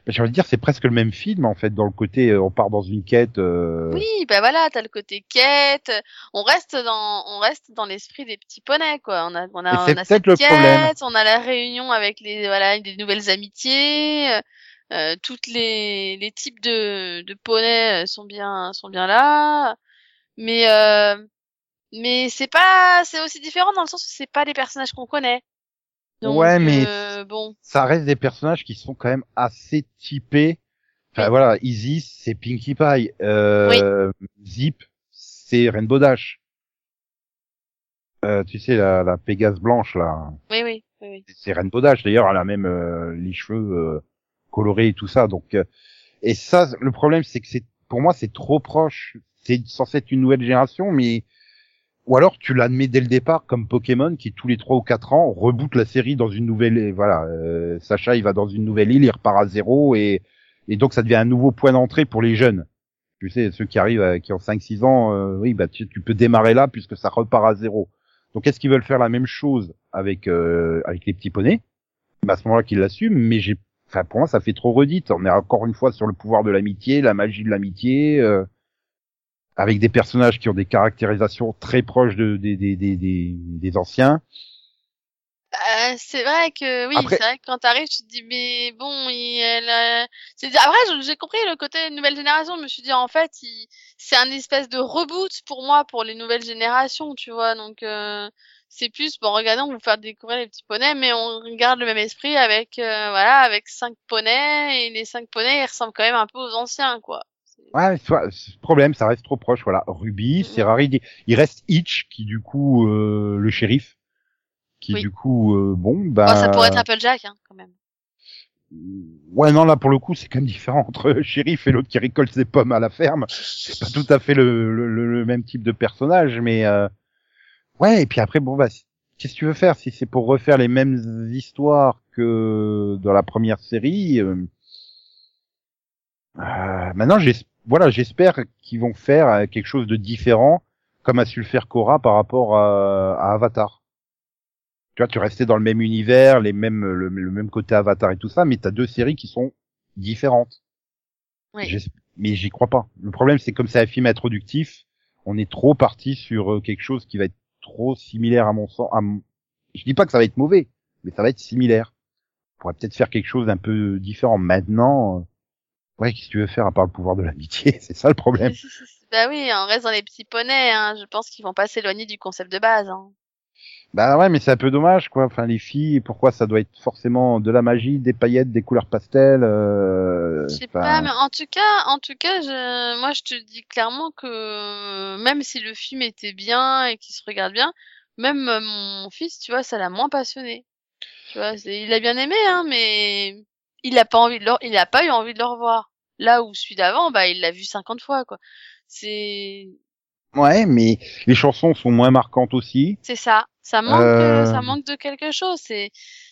Ben, J'ai envie de dire, c'est presque le même film en fait, dans le côté, euh, on part dans une quête. euh, Oui, bah voilà, t'as le côté quête. On reste dans, on reste dans l'esprit des petits poneys, quoi. On a, on a, on a cette le quête, problème. on a la réunion avec les, voilà, des nouvelles amitiés. euh, euh, toutes les, les types de, de poneys euh, sont bien, sont bien là. Mais, euh, mais c'est pas, c'est aussi différent dans le sens où c'est pas les personnages qu'on connaît. Donc, Ouais, mais euh, bon, Ça reste des personnages qui sont quand même assez typés. Enfin Oui. voilà, Easy c'est Pinkie Pie, euh, Zip c'est Rainbow Dash. Euh, tu sais la, la Pégase blanche là, oui, oui, oui, oui. c'est Rainbow Dash. D'ailleurs, elle a même euh, les cheveux euh, colorés et tout ça. Donc, euh, et ça, le problème, c'est que c'est, pour moi, c'est trop proche. C'est censé être une nouvelle génération, mais ou alors tu l'admets dès le départ comme Pokémon qui tous les trois ou quatre ans reboot la série dans une nouvelle. Voilà, euh, Sacha, il va dans une nouvelle île, il repart à zéro et et donc ça devient un nouveau point d'entrée pour les jeunes. Tu sais, ceux qui arrivent, euh, qui ont 5-6 ans, euh, oui, bah tu, tu peux démarrer là puisque ça repart à zéro. Donc est-ce qu'ils veulent faire la même chose avec euh, avec les petits poneys? Bah, à ce moment-là qu'ils l'assument, mais j'ai, enfin pour moi ça fait trop redite. On est encore une fois sur le pouvoir de l'amitié, la magie de l'amitié, euh, avec des personnages qui ont des caractérisations très proches de, des, des, des, des, des anciens. Euh, c'est vrai que oui, Après- c'est vrai que quand t'arrives, tu te dis mais bon, il, elle, euh, c'est après j'ai compris le côté nouvelle génération. Je me suis dit en fait, il, c'est un espèce de reboot pour moi pour les nouvelles générations, tu vois. Donc euh, c'est plus bon regardez on vous faire découvrir les petits poneys mais on garde le même esprit avec euh, voilà avec cinq poneys et les cinq poneys ils ressemblent quand même un peu aux anciens quoi Ouais, soit, problème, ça reste trop proche, voilà. Ruby. Ferrari, il- reste Hitch, qui du coup, euh, le shérif, qui Oui. du coup, euh, bon, bah. Bon, ça pourrait être Applejack hein, quand même Ouais, non, là, pour le coup, c'est quand même différent entre le shérif et l'autre qui récolte ses pommes à la ferme. C'est pas tout à fait le, le, le- même type de personnage, mais, euh, ouais, et puis après, bon, bah, qu'est-ce que tu veux faire? Si c'est pour refaire les mêmes histoires que dans la première série, euh, euh, maintenant, j'es- voilà, j'espère qu'ils vont faire euh, quelque chose de différent, comme a su le faire Korra par rapport à, à Avatar. Tu vois, tu restais dans le même univers, les mêmes, le, le même côté Avatar et tout ça, mais t'as deux séries qui sont différentes. oui Mais j'y crois pas. Le problème, c'est comme c'est un film introductif, on est trop parti sur euh, quelque chose qui va être trop similaire à mon sens. À mon... Je dis pas que ça va être mauvais, mais ça va être similaire. On pourrait peut-être faire quelque chose d'un peu différent. Maintenant, euh, ouais, qu'est-ce que tu veux faire à part le pouvoir de l'amitié? C'est ça le problème. bah oui on reste dans les petits poneys hein. je pense qu'ils vont pas s'éloigner du concept de base hein. Bah ouais, mais c'est un peu dommage, quoi. Enfin, les filles, pourquoi ça doit être forcément de la magie, des paillettes, des couleurs pastel euh... Je sais enfin, pas, mais en tout cas, en tout cas, je, moi, je te dis clairement que même si le film était bien et qu'il se regarde bien, même euh, mon fils, tu vois, ça l'a moins passionné. Tu vois, il a bien aimé, hein, mais il a pas envie de le, il pas eu envie de le revoir. Là où celui d'avant, bah, il l'a vu 50 fois, quoi. C'est, Ouais, mais les chansons sont moins marquantes aussi. c'est ça. Ça manque, Euh, ça manque de quelque chose. C'est,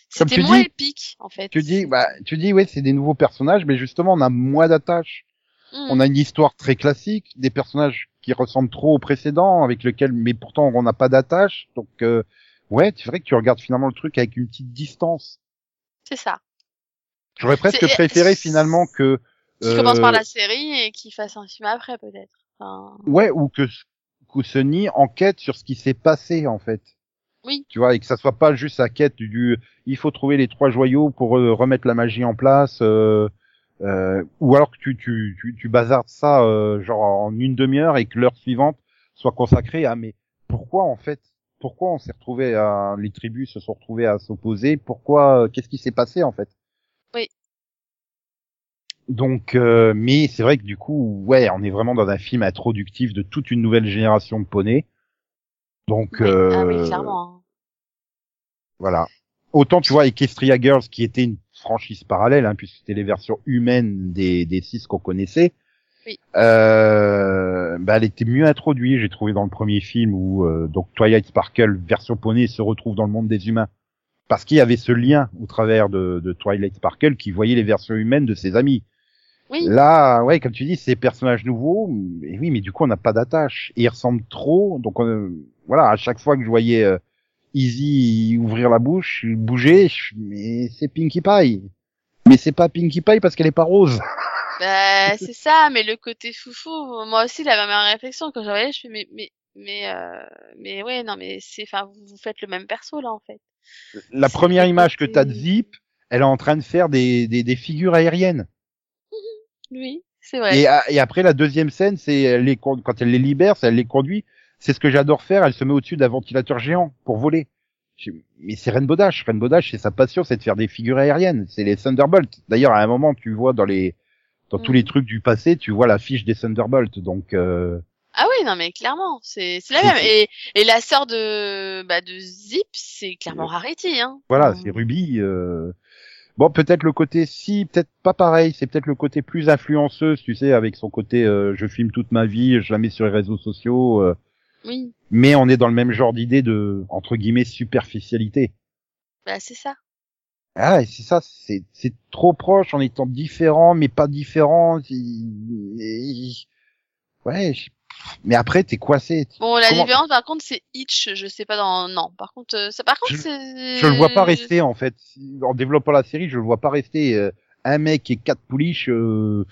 c'était moins dis, épique, en fait. Tu dis, bah, tu dis, ouais, c'est des nouveaux personnages, mais justement, on a moins d'attaches. Hmm. On a une histoire très classique, des personnages qui ressemblent trop aux précédents, avec lesquels, mais pourtant, on n'a pas d'attache. Donc, euh, ouais, c'est vrai que tu regardes finalement le truc avec une petite distance. C'est ça. J'aurais presque préféré finalement que, Qui commence par euh, la série et qui fasse un film après, peut-être. Enfin, ouais, ou que, que Sony enquête sur ce qui s'est passé, en fait. Oui. Tu vois, et que ça soit pas juste la quête du, il faut trouver les trois joyaux pour euh, remettre la magie en place, euh, euh, ou alors que tu, tu, tu, tu bazardes ça, euh, genre en une demi-heure et que l'heure suivante soit consacrée à, mais pourquoi en fait, pourquoi on s'est retrouvé à, les tribus se sont retrouvées à s'opposer, pourquoi, euh, qu'est-ce qui s'est passé en fait? Donc, euh, mais c'est vrai que du coup, ouais, on est vraiment dans un film introductif de toute une nouvelle génération de poneys. Donc, oui. euh, Ah oui, clairement. hein. voilà. Autant tu vois Equestria Girls qui était une franchise parallèle, hein, puisque c'était les versions humaines des, des six qu'on connaissait. Oui. Euh, bah, elle était mieux introduite, j'ai trouvé dans le premier film où euh, donc Twilight Sparkle version poney se retrouve dans le monde des humains, parce qu'il y avait ce lien au travers de, de Twilight Sparkle qui voyait les versions humaines de ses amis. Oui. Là, ouais, comme tu dis, c'est personnages nouveaux, mais oui, mais du coup on n'a pas d'attache et ils ressemblent trop, donc on- voilà, à chaque fois que je voyais euh, Easy ouvrir la bouche, bouger, je- mais c'est Pinkie Pie. Mais c'est pas Pinkie Pie parce qu'elle est pas rose. Bah, c'est ça, mais le côté foufou, moi aussi, la même réflexion, quand je voyais, je fais, mais, mais, mais, euh, mais ouais, non, mais c'est, enfin, vous, vous faites le même perso, là, en fait. La première image que t'as de Zip, elle est en train de faire des, des, des figures aériennes. Oui, c'est vrai. Et, après la deuxième scène, c'est les quand elle les libère, elle les conduit. C'est ce que j'adore faire. Elle se met au-dessus d'un ventilateur géant pour voler. Mais c'est Rainbow Dash. Rainbow Dash, c'est sa passion, c'est de faire des figures aériennes. C'est les Thunderbolts. D'ailleurs, à un moment, tu vois dans les dans tous Mhm. les trucs du passé, tu vois l'affiche des Thunderbolts. Donc euh, Ah oui, non, mais clairement, c'est, c'est la même. Et, et la sœur de, bah, de Zip, c'est clairement Rarity, hein. voilà, Enfin, c'est Ruby. euh, Bon, peut-être le côté si, peut-être pas pareil. C'est peut-être le côté plus influenceuse, tu sais, avec son côté euh, je filme toute ma vie, je la mets sur les réseaux sociaux. euh, Oui, mais on est dans le même genre d'idée de entre guillemets superficialité. bah, c'est ça. Ah, c'est ça, c'est c'est trop proche en étant différent, mais pas différent. et- Ouais, mais après t'es coincé. Bon, la Comment- différence, par contre, c'est Hitch, je sais pas dans, non. Par contre, euh, ça, par contre, Je-. Je le vois pas rester en fait. En développant la série, je le vois pas rester euh, un mec et quatre pouliches, euh,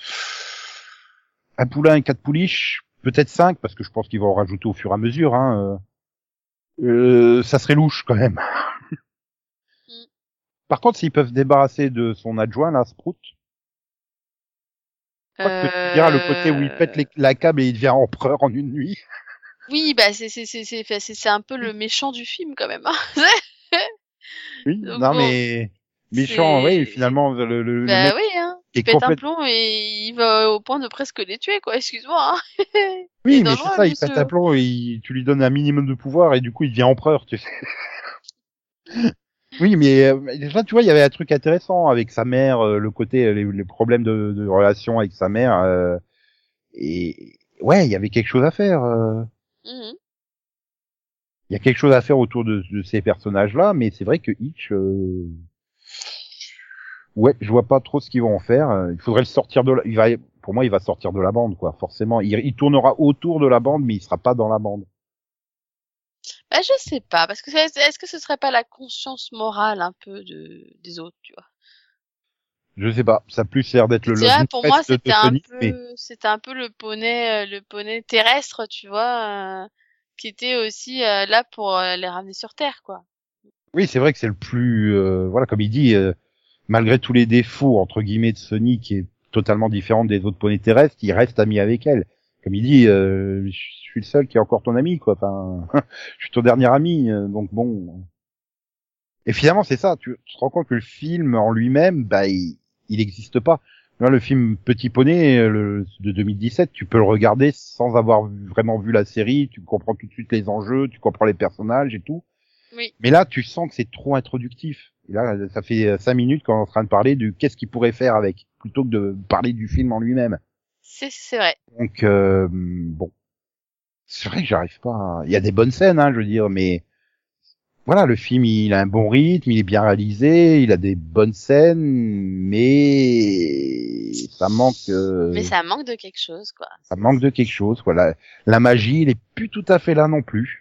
un poulain et quatre pouliches, peut-être cinq parce que je pense qu'ils vont en rajouter au fur et à mesure. Hein. euh. Euh, ça serait louche quand même. Mm. Par contre, s'ils peuvent se débarrasser de son adjoint, là, Sprout, je crois que tu diras le côté où il pète les- la câble et il devient empereur en une nuit? Oui, bah c'est c'est c'est c'est c'est c'est un peu le méchant du film quand même. hein. Oui, Donc non bon, mais méchant, oui, finalement le, le, le bah mec oui, hein. Il pète un plomb et il va au point de presque les tuer, quoi. Excuse-moi. Hein. Oui, mais c'est ça, il pète un plomb et il- tu lui donnes un minimum de pouvoir et du coup il devient empereur, tu sais. Oui, mais euh, déjà, tu vois, il y avait un truc intéressant avec sa mère, euh, le côté, euh, les, les problèmes de, de relation avec sa mère. euh, et ouais, il y avait quelque chose à faire. euh. Mhm. Il y a quelque chose à faire autour de, de ces personnages-là, mais c'est vrai que Hitch, euh... ouais, je vois pas trop ce qu'ils vont en faire. Euh, Il faudrait le sortir de la... il va, pour moi, il va sortir de la bande, quoi. Forcément, il, il tournera autour de la bande, mais il sera pas dans la bande. Je sais pas, parce que est-ce que ce serait pas la conscience morale un peu de des autres, tu vois? Je sais pas. Ça a plus l'air d'être le love pour moi, c'était un peu, mais c'était un peu le poney, euh, le poney terrestre, tu vois, euh, qui était aussi euh, là pour euh, les ramener sur Terre, quoi. oui, c'est vrai que c'est le plus, voilà, comme il dit, malgré tous les défauts entre guillemets de Sonic, qui est totalement différente des autres poneys terrestres, il reste ami avec elle. Comme il dit, euh, je suis le seul qui est encore ton ami, quoi. Enfin, je suis ton dernier ami, euh, donc bon. Et finalement, c'est ça. Tu, tu te rends compte que le film en lui-même, bah, il n'existe pas. Là, le film Petit Poney euh, le, de 2017, tu peux le regarder sans avoir vraiment vu la série. Tu comprends tout de suite les enjeux, tu comprends les personnages et tout. Oui. Mais là, tu sens que c'est trop introductif. Et là, ça fait euh, cinq minutes qu'on est en train de parler de qu'est-ce qu'il pourrait faire avec, plutôt que de parler du film en lui-même. C'est, vrai. Donc euh, bon, c'est vrai que j'arrive pas. à- Il y a des bonnes scènes, hein, je veux dire, mais voilà, le film il a un bon rythme, il est bien réalisé, il a des bonnes scènes, mais ça manque. euh, Mais ça manque de quelque chose, quoi. ça manque de quelque chose. Voilà, la magie, il est plus tout à fait là non plus.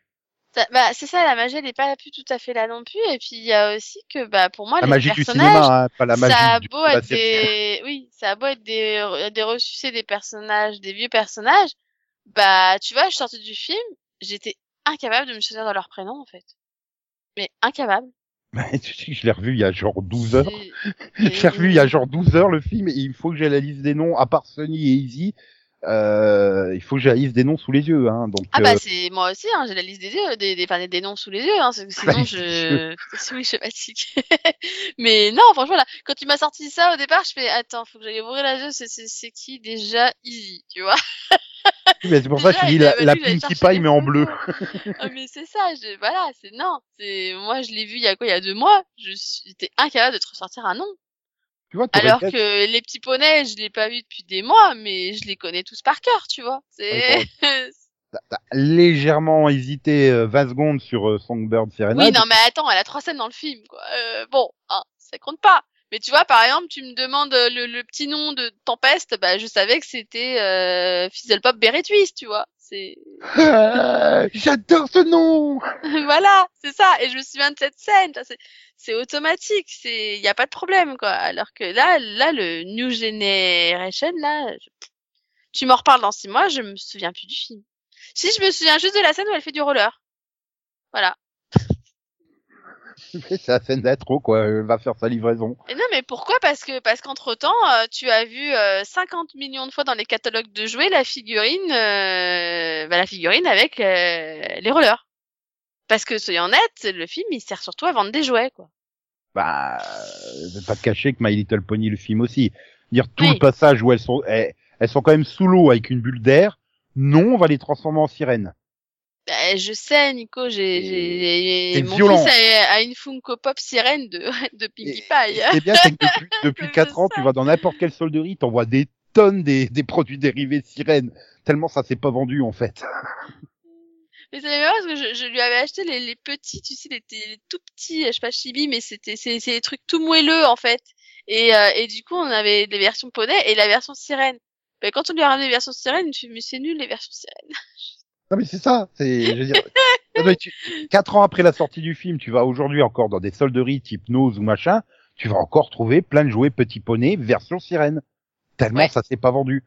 Ça- bah, c'est ça, la magie, elle est pas plus tout à fait là non plus. Et puis, il y a aussi que, bah, pour moi, La les magie du cinéma, hein, pas la magie ça a beau la être des, ça a beau être des, des ressucés des personnages, des vieux personnages. Bah, tu vois, je sortais du film, j'étais incapable de me souvenir de leur prénom, en fait. Mais incapable. tu sais que je l'ai revu il y a genre 12 heures. Je l'ai revu il y a genre 12 heures le film et il faut que j'ai la liste des noms à part Sunny et Easy. Euh, il faut que j'ai la liste des noms sous les yeux, hein. Donc, Ah bah euh, c'est moi aussi, hein, j'ai la liste des yeux, des, des, enfin, des noms sous les yeux, hein, sinon Ouais, je, je fatigue. Mais non, franchement là, quand tu m'as sorti ça au départ, je fais attends, faut que j'aille ouvrir la jeu, c'est c'est c'est qui déjà Easy, tu vois? Mais c'est pour ça que je dis la, la Pinkie Pie mais en bleu. Ah, mais c'est ça, je, voilà, c'est non, c'est moi je l'ai vu il y a quoi, il y a deux mois, je suis- j'étais incapable de te ressortir un nom. Tu vois, t'aurais Alors que les petits poneys, je l'ai pas vu depuis des mois, mais je les connais tous par cœur, tu vois. C'est t'as légèrement hésité euh, 20 secondes sur euh, Songbird Serenade. Oui, non, mais attends, elle a trois scènes dans le film, quoi. Euh, bon, hein, ça compte pas. Mais tu vois, par exemple, tu me demandes euh, le, le petit nom de Tempeste, bah, je savais que c'était euh, Fizzlepop Beret Twist, tu vois. C'est J'adore ce nom. voilà, c'est ça. Et je me souviens de cette scène. C'est c'est automatique, c'est y a pas de problème, quoi. Alors que là, là, le New Generation, là, je- tu m'en reparles dans six mois, je me souviens plus du film. Si je me souviens juste de la scène où elle fait du roller. Voilà. C'est la scène d'intro, quoi. Elle va faire sa livraison. Et non, mais pourquoi? Parce que parce qu'entre temps, tu as vu euh, 50 millions de fois dans les catalogues de jouets la figurine, euh, bah, la figurine avec euh, les rollers. Parce que soyons honnêtes, le film il sert surtout à vendre des jouets, quoi. Bah, euh, pas te cacher que My Little Pony, le film aussi. Dire tout Oui. le passage où elles sont, elles, elles sont quand même sous l'eau avec une bulle d'air. Non, on va les transformer en sirènes. Bah, je sais, Nico, j'ai, mon violent. fils a, a une Funko Pop sirène de, de Pinkie Pie. C'est bien, c'est que depuis, depuis Je 4 ans, sais. tu vas dans n'importe quelle solderie, t'en vois des tonnes des, des produits dérivés de sirènes. Tellement ça s'est pas vendu, en fait. Mais c'est marrant parce que je, je lui avais acheté les, les petits, tu sais, les, les tout petits, je sais pas chibi, mais c'était c'est c'est des trucs tout moelleux en fait. Et euh, et du coup on avait des versions poney et la version sirène. Mais quand on lui a ramené les versions sirène, il me fait mais c'est nul les versions sirènes. Non, mais c'est ça. C'est, je veux dire, ça doit être- quatre ans après la sortie du film, tu vas aujourd'hui encore dans des solderies type Nose ou machin, tu vas encore trouver plein de jouets petits poneys version sirène. Tellement Ouais. ça s'est pas vendu.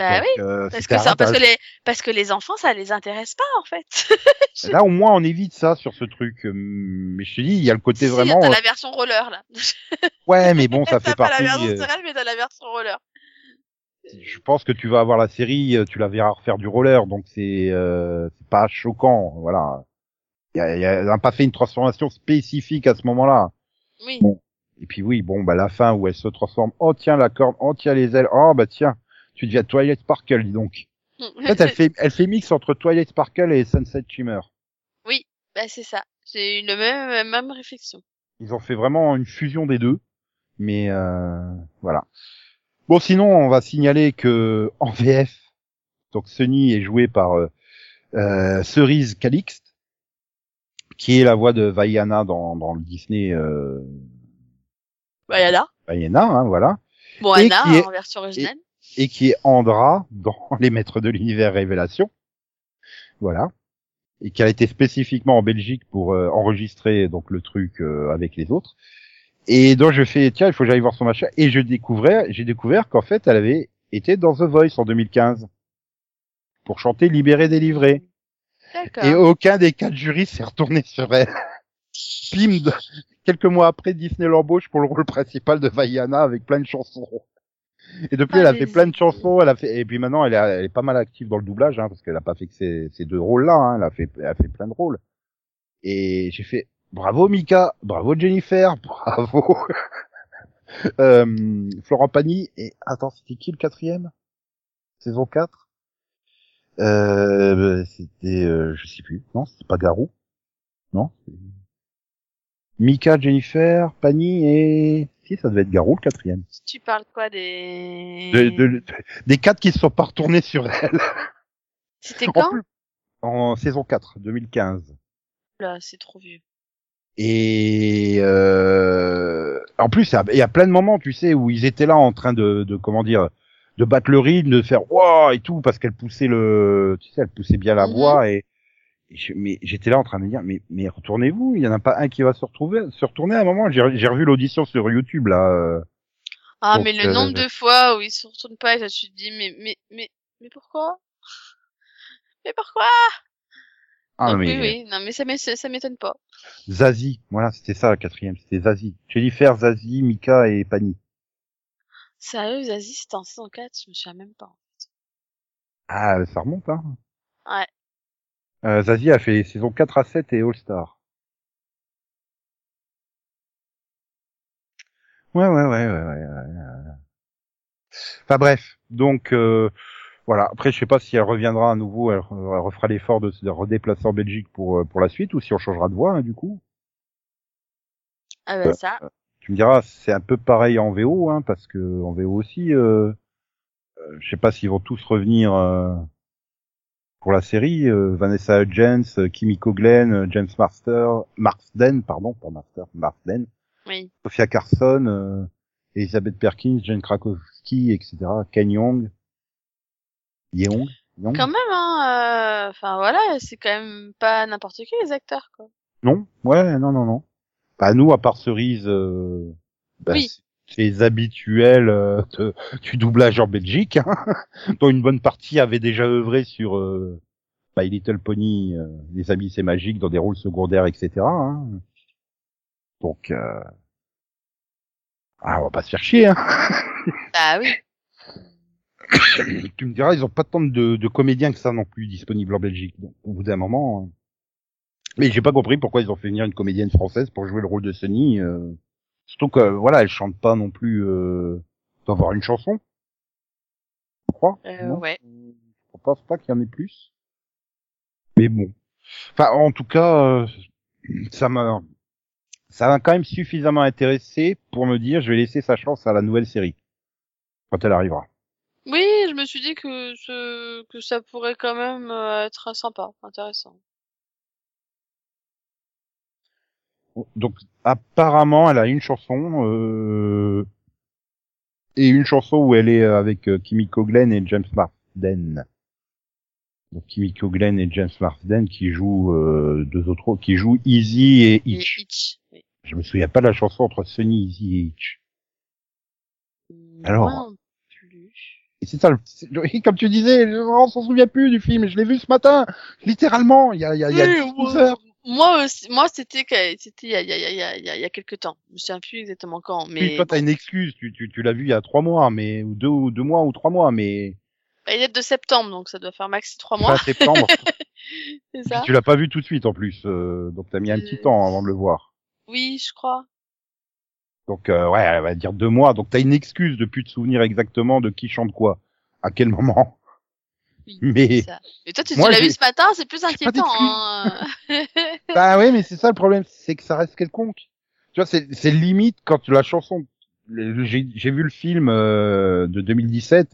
Bah Donc, oui, euh, parce que ça, parce que les parce que les enfants ça les intéresse pas en fait. Là, au moins, on évite ça sur ce truc. euh, Mais je te dis, il y a le côté Si, vraiment. T'as euh, la version roller là. Ouais, mais bon, ça fait pas partie. la version euh, sirène mais t'as la version roller. Je pense que tu vas avoir la série, euh, tu la verras refaire du roller, donc c'est euh, pas choquant, voilà. Il y a, y a- pas fait une transformation spécifique à ce moment-là. Oui. Bon. Et puis oui, bon, bah la fin où elle se transforme, oh tiens la corne, oh tiens les ailes, oh bah tiens, tu deviens Twilight Sparkle, dis donc. En fait, elle fait, elle fait mix entre Twilight Sparkle et Sunset Shimmer. bah, c'est ça. J'ai eu le même, la même réflexion. Ils ont fait vraiment une fusion des deux, mais euh, voilà. Bon, sinon, on va signaler que en VF, donc Sunny est joué par euh, euh, Cerise Calixte, qui est la voix de Vaiana dans, dans le Disney euh, Bah, y en a. Vaiana, hein, voilà, Bon, Et Anna, qui est- en version originale. et qui est Andra dans Les Maîtres de l'Univers Révélation, voilà, et qui a été spécifiquement en Belgique pour euh, enregistrer donc le truc euh, avec les autres. Et donc je fais tiens, il faut que j'aille voir son machin et je découvrais j'ai découvert qu'en fait elle avait été dans The Voice en 2015 pour chanter Libéré délivré et aucun des quatre jurys s'est retourné sur elle. Pim, quelques mois après Disney l'embauche pour le rôle principal de Vaiana avec plein de chansons. Et depuis, Ah, elle a fait plein de chansons, elle a fait, et puis maintenant, elle est, elle est pas mal active dans le doublage, hein, parce qu'elle a pas fait que ces, ces deux rôles-là, hein, elle a fait, elle a fait plein de rôles. Et j'ai fait, bravo Mika, bravo Jennifer, bravo, euh, Florent Pagny, et attends, c'était qui le quatrième? Saison 4? Euh, c'était, euh, je sais plus, non, c'était pas Garou? Non? Mika, Jennifer, Pagny et, si, ça devait être Garou le quatrième. Tu parles quoi des... De- de- de- des quatre qui se sont pas retournés sur elle. C'était En quand? plus- En saison 4, 2015. Là, c'est trop vieux. Et euh, en plus, il y a- plein de moments, tu sais, où ils étaient là en train de, de comment dire, de battre le rythme, de faire waouh et tout, parce qu'elle poussait le, tu sais, elle poussait bien la Mhm. voix et, et je- mais j'étais là en train de me dire, mais mais retournez-vous, il y en a pas un qui va se retrouver, se retourner à un moment. J'ai revu l'audition sur YouTube là. euh, Ah, Donc, mais le euh, nombre de fois où ils se retournent pas et là, tu te dis, mais, mais, mais, mais pourquoi? Mais pourquoi? Ah Donc, mais oui, oui. Non, mais ça m'é- ça m'étonne pas. Zazie, voilà, c'était ça la quatrième, c'était Zazie. Jennifer, Zazie, Mika et Pani. Sérieux, Zazie, c'était en saison 4, je me souviens même pas. Ah, ça remonte, hein. Ouais. Euh, Zazie a fait les saisons 4 à 7 et All Star. Ouais, ouais, ouais, ouais, ouais. ouais, ouais. Enfin bref, donc euh, voilà. Après, je sais pas si elle reviendra à nouveau, elle, elle refera l'effort de se redéplacer en Belgique pour euh, pour la suite ou si on changera de voix hein, du coup. Ah, bah, Ouais. ça. Tu me diras, c'est un peu pareil en VO, hein, parce que en VO aussi, euh, euh, je sais pas s'ils vont tous revenir euh, pour la série. euh, Vanessa Hudgens, euh, Kimiko Glenn, euh, James Master, Marsden, pardon, pas Master, Marsden, Oui. Sophia Carson, euh, Elizabeth Perkins, Jane Krakowski, etc. Ken Young, Yeong, Young Quand même, hein, euh, enfin, voilà, c'est quand même pas n'importe qui, les acteurs, quoi. Non, ouais, non, non, non. Bah nous, à part Cerise, euh, bah, Oui. c'est- c'est les habituels euh, de- du doublage en Belgique, hein, dont une bonne partie avait déjà œuvré sur euh, My Little Pony, euh, Les Amis c'est magique, dans des rôles secondaires, etc. hein. Donc, euh... ah, on va pas se faire chier. Hein. Bah oui. tu me diras, ils ont pas tant de, de comédiens que ça non plus disponibles en Belgique. Donc, au bout d'un moment. euh, Mais j'ai pas compris pourquoi ils ont fait venir une comédienne française pour jouer le rôle de Sunny. Euh... Surtout que voilà, elle chante pas non plus. Euh... doit avoir une chanson. Je crois. Euh, ouais. Je pense pas qu'il y en ait plus. Mais bon. Enfin, en tout cas, euh, ça m'a, ça m'a quand même suffisamment intéressé pour me dire, je vais laisser sa chance à la nouvelle série quand elle arrivera. Oui, je me suis dit que ce, que ça pourrait quand même euh, être sympa, intéressant. Donc apparemment, elle a une chanson euh, et une chanson où elle est avec euh, Kimiko Glenn et James Marsden. Donc Kimiko Glenn et James Marsden qui jouent euh, deux autres, qui jouent Easy et. Oui. Je me souviens pas de la chanson entre Sunny, Easy et Hitch. Alors, Moi non plus. Et c'est ça, le- oui, comme tu disais, on s'en souvient plus du film. Je l'ai vu ce matin, littéralement, il y a, il y a, il y a Oui, 12 ouais. heures. Moi aussi, moi c'était c'était il y a, il y, a, il y, a, il y a- quelques temps. Je souviens plus exactement quand, Oui, mais toi, t'as une excuse. Tu, tu, tu l'as vu il y a trois mois, mais ou deux ou deux mois ou trois mois, mais bah, il est de septembre, donc ça doit faire max trois mois, septembre. c'est Puis ça tu l'as pas vu tout de suite en plus, euh, donc t'as mis un petit Euh, temps avant de le voir. Oui, je crois. Donc euh, ouais, elle va dire deux mois. Donc t'as une excuse de plus te souvenir exactement de qui chante quoi, à quel moment. Oui, Mais ça. Et toi, tu, tu l'as vu ce matin, c'est plus inquiétant. Hein. bah ouais, mais c'est ça le problème, c'est que ça reste quelconque. Tu vois, c'est limite quand la chanson. J'ai vu le film euh, de 2017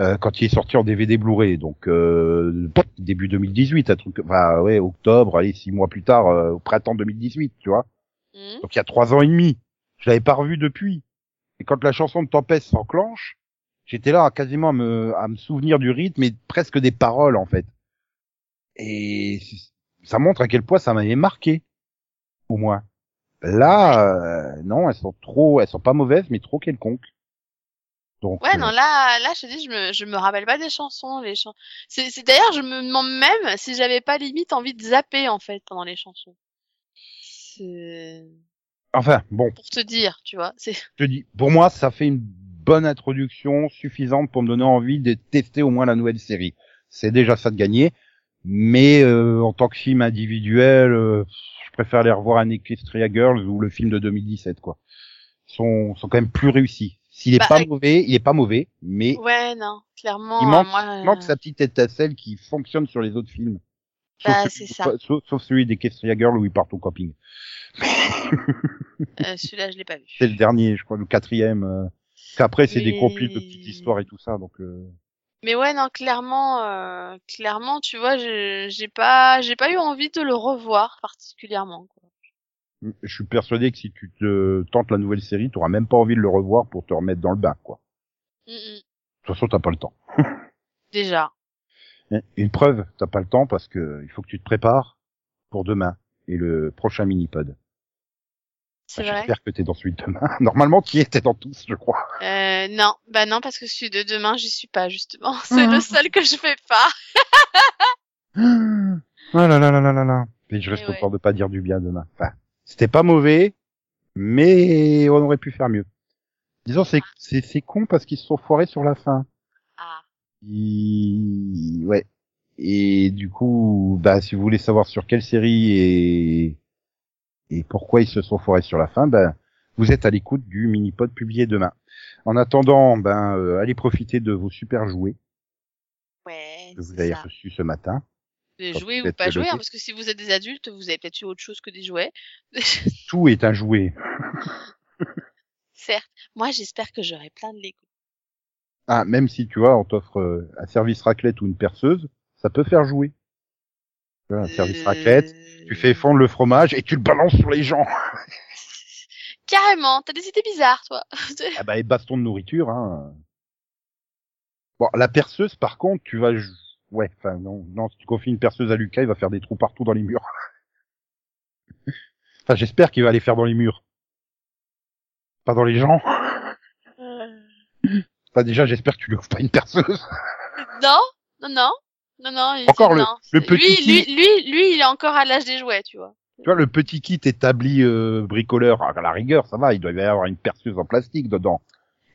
euh, quand il est sorti en DVD Blu-ray, donc euh, début 2018, un truc. Enfin ouais, octobre, allez six mois plus tard, euh, au printemps 2018, tu vois. Hmm. Donc il y a trois ans et demi. Je l'avais pas revu depuis. Et quand la chanson de Tempête s'enclenche, j'étais là à quasiment à me, à me souvenir du rythme et presque des paroles en fait. Et ça montre à quel point ça m'avait marqué, au moins. Là, euh, non, elles sont trop, elles sont pas mauvaises, mais trop quelconques. Donc, Ouais, euh, non, là, là, je te dis, je me, je me rappelle pas des chansons, les chansons. C'est, c'est d'ailleurs, je me demande même si j'avais pas limite envie de zapper en fait pendant les chansons. C'est enfin, bon, pour te dire, tu vois. C'est je te dis, pour moi, ça fait une bonne introduction suffisante pour me donner envie de tester au moins la nouvelle série. C'est déjà ça de gagner, mais euh, en tant que film individuel, euh, je préfère aller revoir un Equestria Girls ou le film de 2017, quoi. Ils sont, sont quand même plus réussis. S'il est Bah, pas avec- mauvais, il est pas mauvais, mais ouais, non, clairement. il manque, moi, il euh, manque sa petite étincelle qui fonctionne sur les autres films. Bah, c'est ça. sauf, sauf celui d'Equestria Girls où ils partent au camping. euh, celui-là, je l'ai pas vu. C'est le dernier, je crois, le quatrième. Euh... Qu'après, c'est des compiles de petites histoires et tout ça, donc. Euh... Mais ouais, non, clairement, euh, clairement, tu vois, j'ai pas, j'ai pas eu envie de le revoir particulièrement. Quoi. Je suis persuadé que si tu te tentes la nouvelle série, tu auras même pas envie de le revoir pour te remettre dans le bain, quoi. Mm, mm. De toute façon, t'as pas le temps. Déjà. Une preuve, t'as pas le temps parce que il faut que tu te prépares pour demain et le prochain mini-pod. C'est Bah, vrai. J'espère que t'es dans celui de demain. Normalement, tu y étais dans tous, je crois. Euh, non, bah non, parce que celui de demain, j'y suis pas justement. C'est le seul que je fais pas. Ah là là là là là là. Et je Eh risque ouais. encore de pas dire du bien demain. Enfin, c'était pas mauvais, mais on aurait pu faire mieux. Disons, c'est c'est c'est con parce qu'ils se sont foirés sur la fin. Ouais. Et du coup, bah, si vous voulez savoir sur quelle série et, et pourquoi ils se sont foirés sur la fin, ben, vous êtes à l'écoute du mini-pod publié demain. En attendant, ben, euh, allez profiter de vos super jouets Ouais. que vous avez ça. reçus ce matin. Des jouets ou pas jouets, hein, parce que si vous êtes des adultes, vous avez peut-être eu autre chose que des jouets. Tout est un jouet. Certes. Moi, j'espère que j'aurai plein de Lego. Ah, même si tu vois, on t'offre euh, un service raclette ou une perceuse, ça peut faire jouer. Tu vois, un service raclette, tu fais fondre le fromage et tu le balances sur les gens. Carrément, t'as des idées bizarres, toi. Ah bah, et baston de nourriture, hein. Bon, la perceuse, par contre, tu vas, ouais, enfin, non, non, si tu confies une perceuse à Lucas, il va faire des trous partout dans les murs. enfin, j'espère qu'il va les faire dans les murs. Pas dans les gens. Enfin, déjà, j'espère que tu lui offres pas une perceuse. non, non, non, non, non. il- Encore le- non, le petit Lui, lui, lui, lui, il est encore à l'âge des jouets, tu vois. Tu vois, le petit kit établi euh, bricoleur, à la rigueur, ça va, il doit y avoir une perceuse en plastique dedans.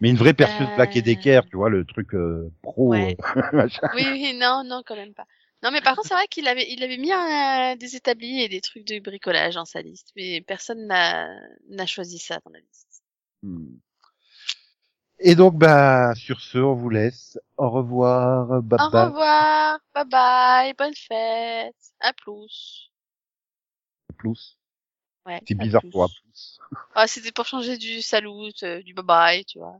Mais une vraie perceuse Euh. Et Decker, tu vois, le truc euh, pro. Ouais. euh. Oui, oui, non, non, quand même pas. Non, mais par contre, c'est vrai qu'il avait, il avait mis un- des établis et des trucs de bricolage dans sa liste, mais personne n'a, n'a choisi ça dans la liste. Hmm. Et donc, bah, sur ce, on vous laisse. Au revoir. Bye Au bye. revoir, bye bye, bonne fête, à plus. Plus. Ouais. C'est bizarre plus. pour un plus. Ah, c'était pour changer du salut, euh, du bye bye, tu vois.